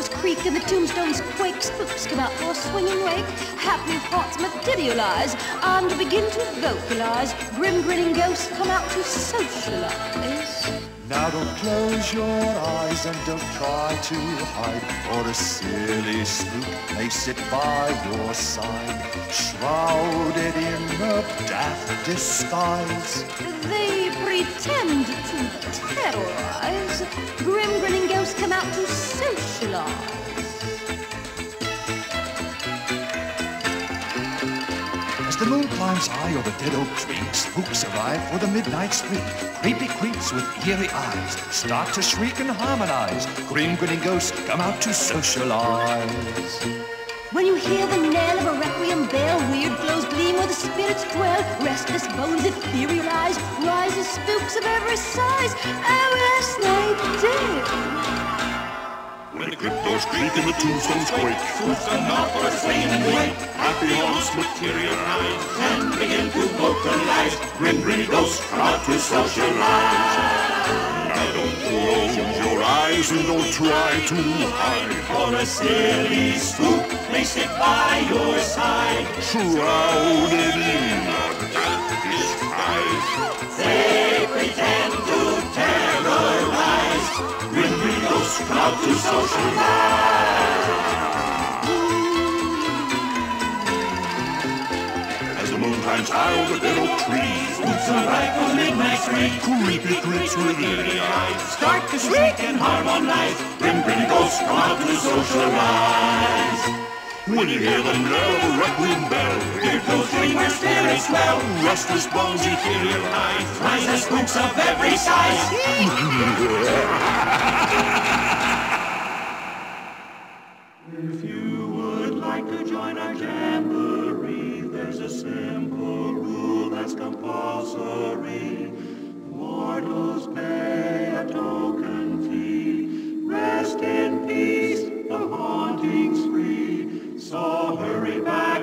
Creak and the tombstones quake, spooks come out for a swinging wake. Happy thoughts materialize and begin to vocalize. Grim grinning ghosts come out to socialize. Now don't close your eyes and don't try to hide, or a silly spook may sit by your side, shrouded in a daft disguise. They pretend to terrorize. Grim grinning ghosts come out to socialize. Moon climbs high over dead oak tree, spooks arrive for the midnight spree. Creepy creeps with eerie eyes start to shriek and harmonize. Grim grinning ghosts come out to socialize. When you hear the knell of a requiem bell, weird glows gleam where the spirits dwell. Restless bones etherealize, rise as spooks of every size. Oh, yes, they do. When the crypt doors creak and the tombstones quake, out for swing and wake. happy haunts materialize. And begin to vocalize. Grim grinning ghosts come out to socialize. Now don't close your eyes and don't try to hide. Or a silly spook may sit by your side. Shrouded in a dark disguise. Out to socialize. As the moon climbs high over the oak trees, Spooks arrive for the midnight spree. creepy creeps with eerie eyes. Start to shriek and harmonize. Grim grinning ghosts come out to socialize. When you hear the knell of a requiem bell, Weird ghosts dream where spirits dwell. restless bones etherealize. Rise as spooks of every size. If you would like to join our jamboree, there's a simple rule that's compulsory. Mortals pay a token So hurry back,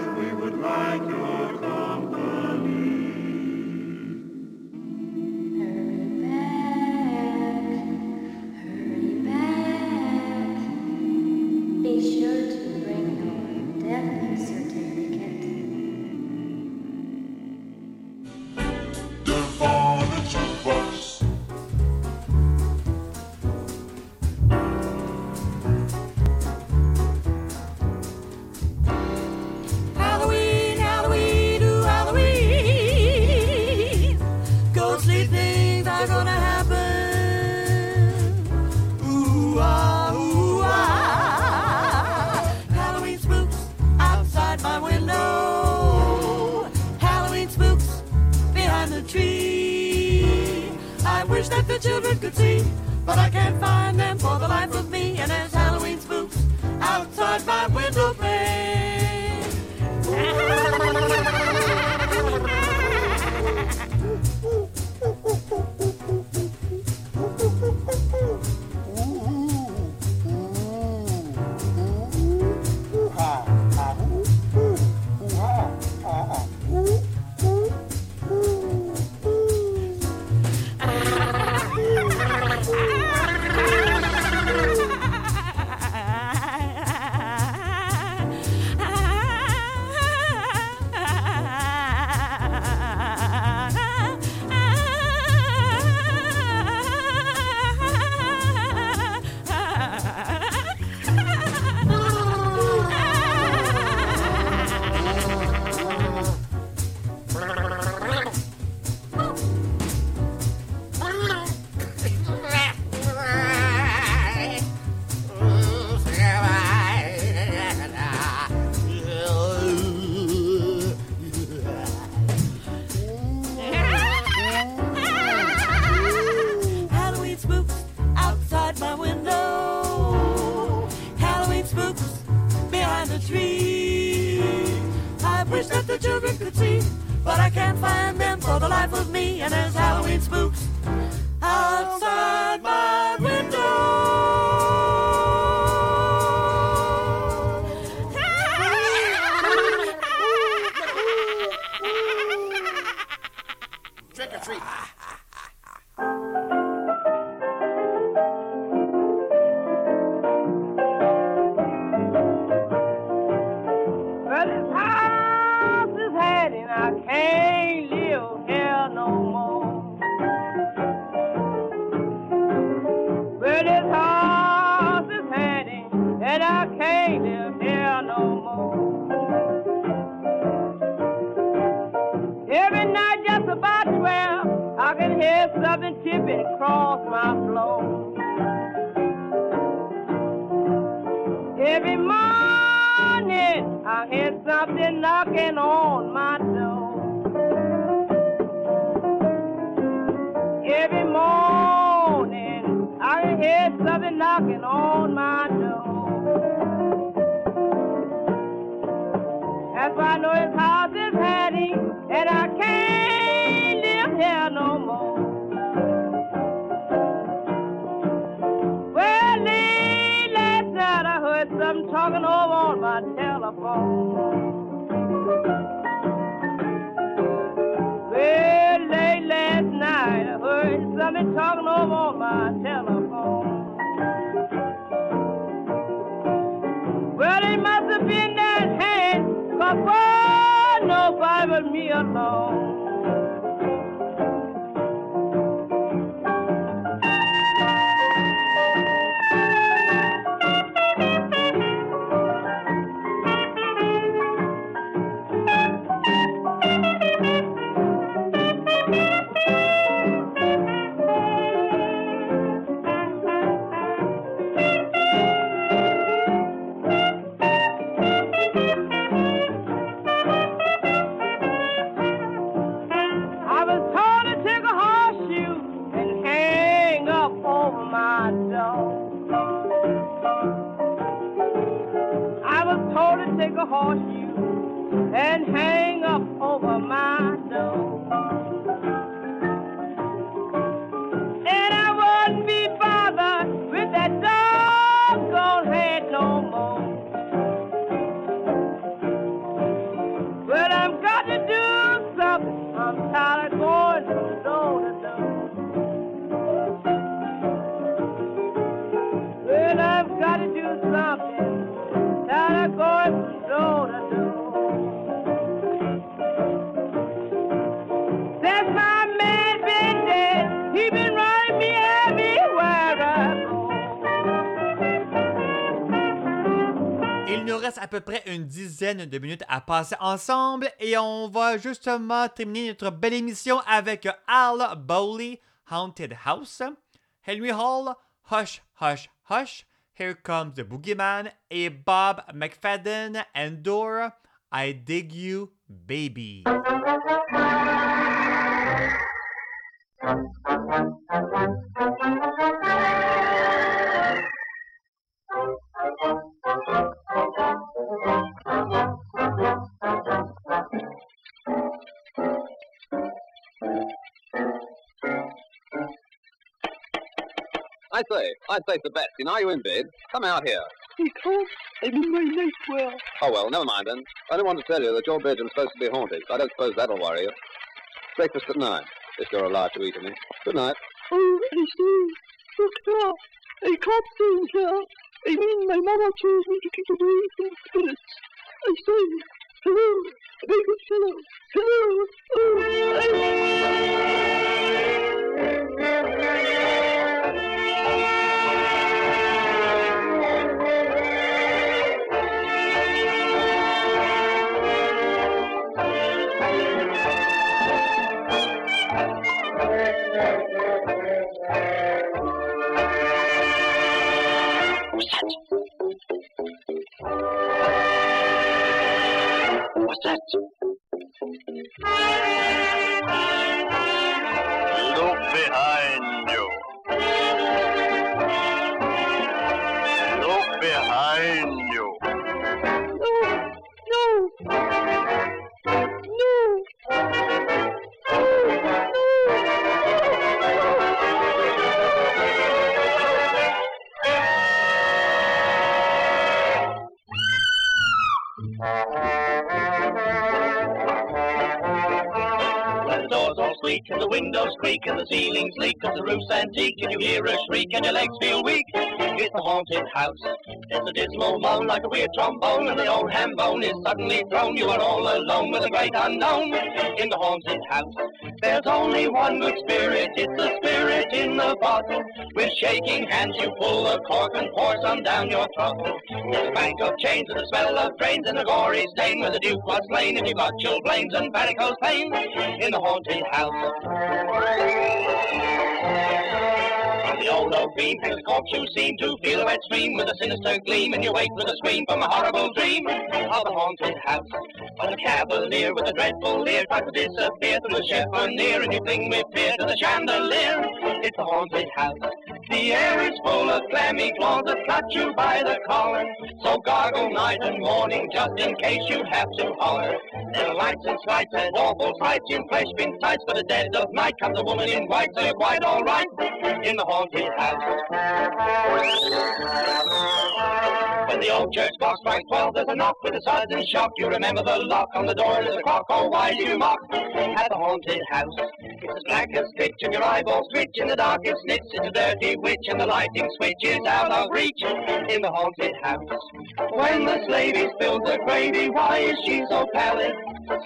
dizaine de minutes à passer ensemble et on va justement terminer notre belle émission avec Al Bowley, Haunted House, Henry Hall, Hush, Hush, Hush, Here Comes the Boogeyman et Bob McFadden, Endor, I Dig You, Baby. I say, I say, Sebastian, are you in bed? Come out here. He can't. I'm in my nightwear. Oh, well, never mind then. I only want to tell you that your bedroom's supposed to be haunted. I don't suppose that'll worry you. Breakfast at nine, if you're alive to eat any. Good night. Oh, I see. Doctor, I can't stay here. I mean, my mother told me to keep away from spirits. I say, hello, my good fellow. Hello. Oh, What's that? Look and the windows creak and the ceilings leak and the roof's antique and you hear a shriek and your legs feel weak, it's a haunted house. There's a dismal moan like a weird trombone and the old ham bone is suddenly thrown. You are all alone with the great unknown in the haunted house. There's only one good spirit, it's the spirit in the bottle. With shaking hands you pull the cork and pour some down your throat. There's a bank of chains and the smell of drains and a gory stain where the duke was slain. If you got chilblains and varicose pain in the haunted house. From the old oak beam hangs a corpse you seem to feel a wet stream with a sinister gleam and you wake with a scream from a horrible dream of the haunted house. But a cavalier with a dreadful leer tries to disappear through the chiffonier and you cling with fear to the chandelier. It's a haunted house. The air is full of clammy claws that cut you by the collar. So gargle night and morning just in case you have to holler. Are lights and slights and awful sights in been tights, but at dead of night comes a woman in white, so you're quite alright in the haunted house. When the old church clock strikes twelve, there's a knock with a sudden shock. You remember the lock on the door, there's a clock, oh why do you mock at the haunted house? It's as black as pitch and your eyeballs twitch in the darkest niche. It's a dirty witch and the lighting switch is out of reach in the haunted house. When this lady spills the gravy, why is she so pallid?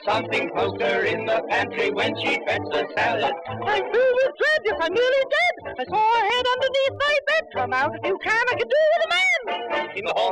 Something to her in the pantry when she fetched the salad. I'm filled with dread, yes, I'm nearly dead. I saw her head underneath my bed. Come out if you can, I can do with a man. In the haunted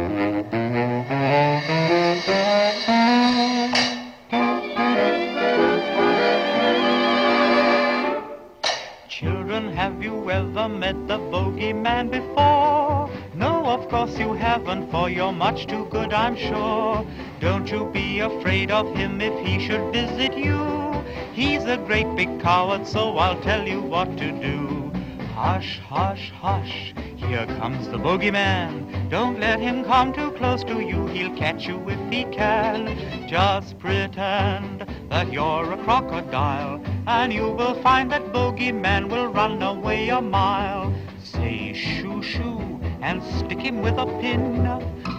you ever met the bogeyman before? No, of course you haven't, for you're much too good, I'm sure. Don't you be afraid of him if he should visit you. He's a great big coward, so I'll tell you what to do. Hush, hush, hush, here comes the bogeyman. Don't let him come too close to you, he'll catch you if he can. Just pretend that you're a crocodile, and you will find that bogeyman will run away a mile. Say shoo shoo and stick him with a pin.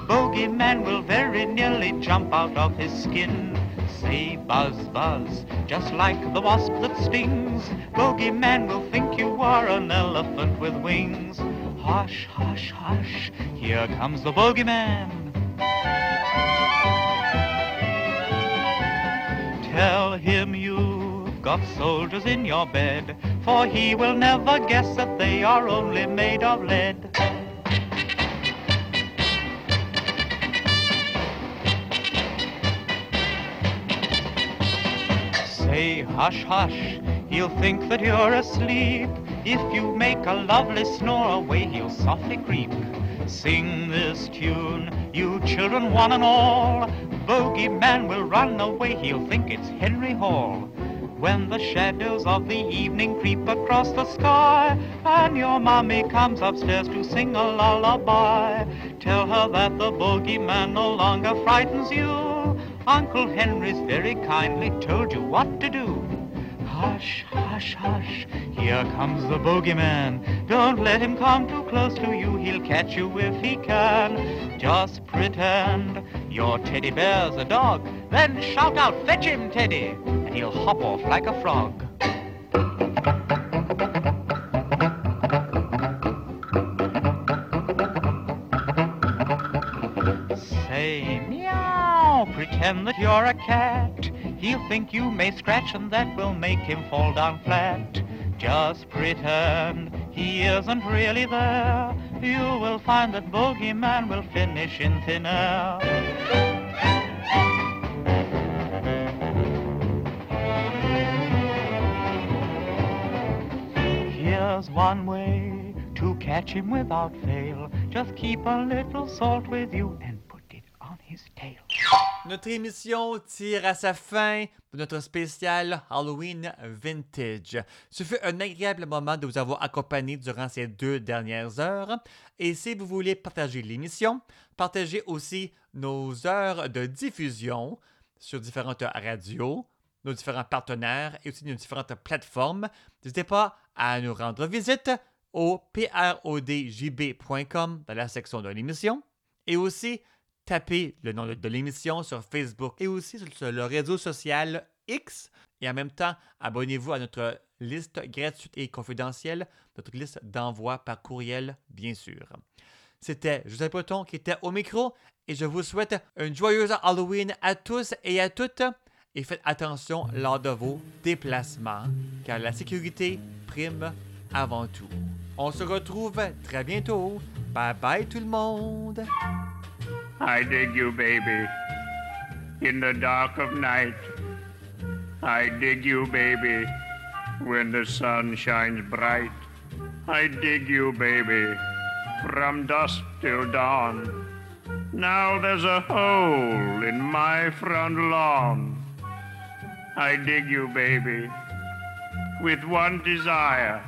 Bogeyman will very nearly jump out of his skin. Say buzz buzz, just like the wasp that stings. Bogeyman will think you are an elephant with wings. Hush, hush, hush, here comes the bogeyman. Tell him you've got soldiers in your bed, for he will never guess that they are only made of lead. Say hush hush, he'll think that you're asleep. If you make a lovely snore away, he'll softly creep. Sing this tune, you children, one and all. Bogeyman will run away, he'll think it's Henry Hall. When the shadows of the evening creep across the sky, and your mommy comes upstairs to sing a lullaby, tell her that the bogeyman no longer frightens you. Uncle Henry's very kindly told you what to do. Hush, hush, hush, here comes the bogeyman. Don't let him come too close to you, he'll catch you if he can. Just pretend your teddy bear's a dog, then shout out, fetch him, Teddy, and he'll hop off like a frog. Say meow, pretend that you're a cat. He'll think you may scratch and that will make him fall down flat. Just pretend he isn't really there. You will find that bogeyman will finish in thin air. Here's one way to catch him without fail. Just keep a little salt with you Notre émission tire à sa fin pour notre spécial Halloween Vintage. Ce fut un agréable moment de vous avoir accompagné durant ces deux dernières heures. Et si vous voulez partager l'émission, partagez aussi nos heures de diffusion sur différentes radios, nos différents partenaires et aussi nos différentes plateformes. N'hésitez pas à nous rendre visite au prodjb.com dans la section de l'émission et aussi tapez le nom de, l'émission sur Facebook et aussi sur, le réseau social X et en même temps abonnez-vous à notre liste gratuite et confidentielle, notre liste d'envoi par courriel bien sûr. C'était Joseph Poton qui était au micro et je vous souhaite une joyeuse Halloween à tous et à toutes et faites attention lors de vos déplacements car la sécurité prime avant tout. On se retrouve très bientôt. Bye bye tout le monde. I dig you, baby, in the dark of night. I dig you, baby, when the sun shines bright. I dig you, baby, from dusk till dawn. Now there's a hole in my front lawn. I dig you, baby, with one desire,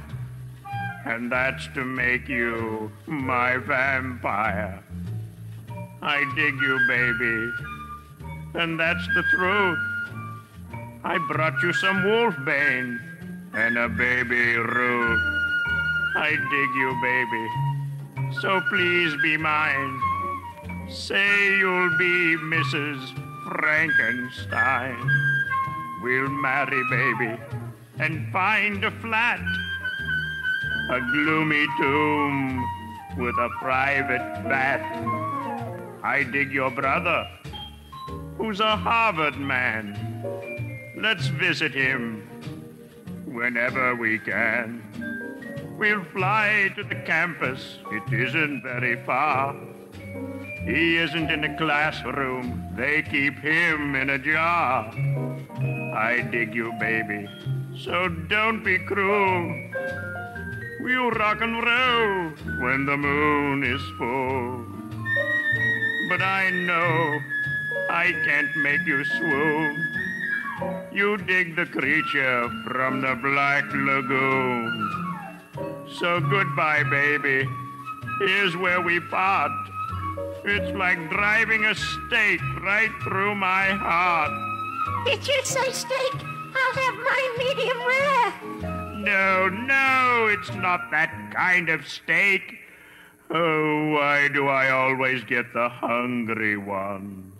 and that's to make you my vampire. I dig you, baby, and that's the truth. I brought you some wolfbane and a baby Ruth. I dig you, baby, so please be mine. Say you'll be Mrs. Frankenstein. We'll marry, baby, and find a flat, a gloomy tomb with a private bath. I dig your brother, who's a Harvard man. Let's visit him whenever we can. We'll fly to the campus, it isn't very far. He isn't in a classroom, they keep him in a jar. I dig you, baby, so don't be cruel. We'll rock and roll when the moon is full. But I know I can't make you swoon. You dig the creature from the Black Lagoon. So goodbye, baby. Here's where we part. It's like driving a stake right through my heart. Did you say steak? I'll have my medium rare. No, no, it's not that kind of steak. Oh, why do I always get the hungry ones?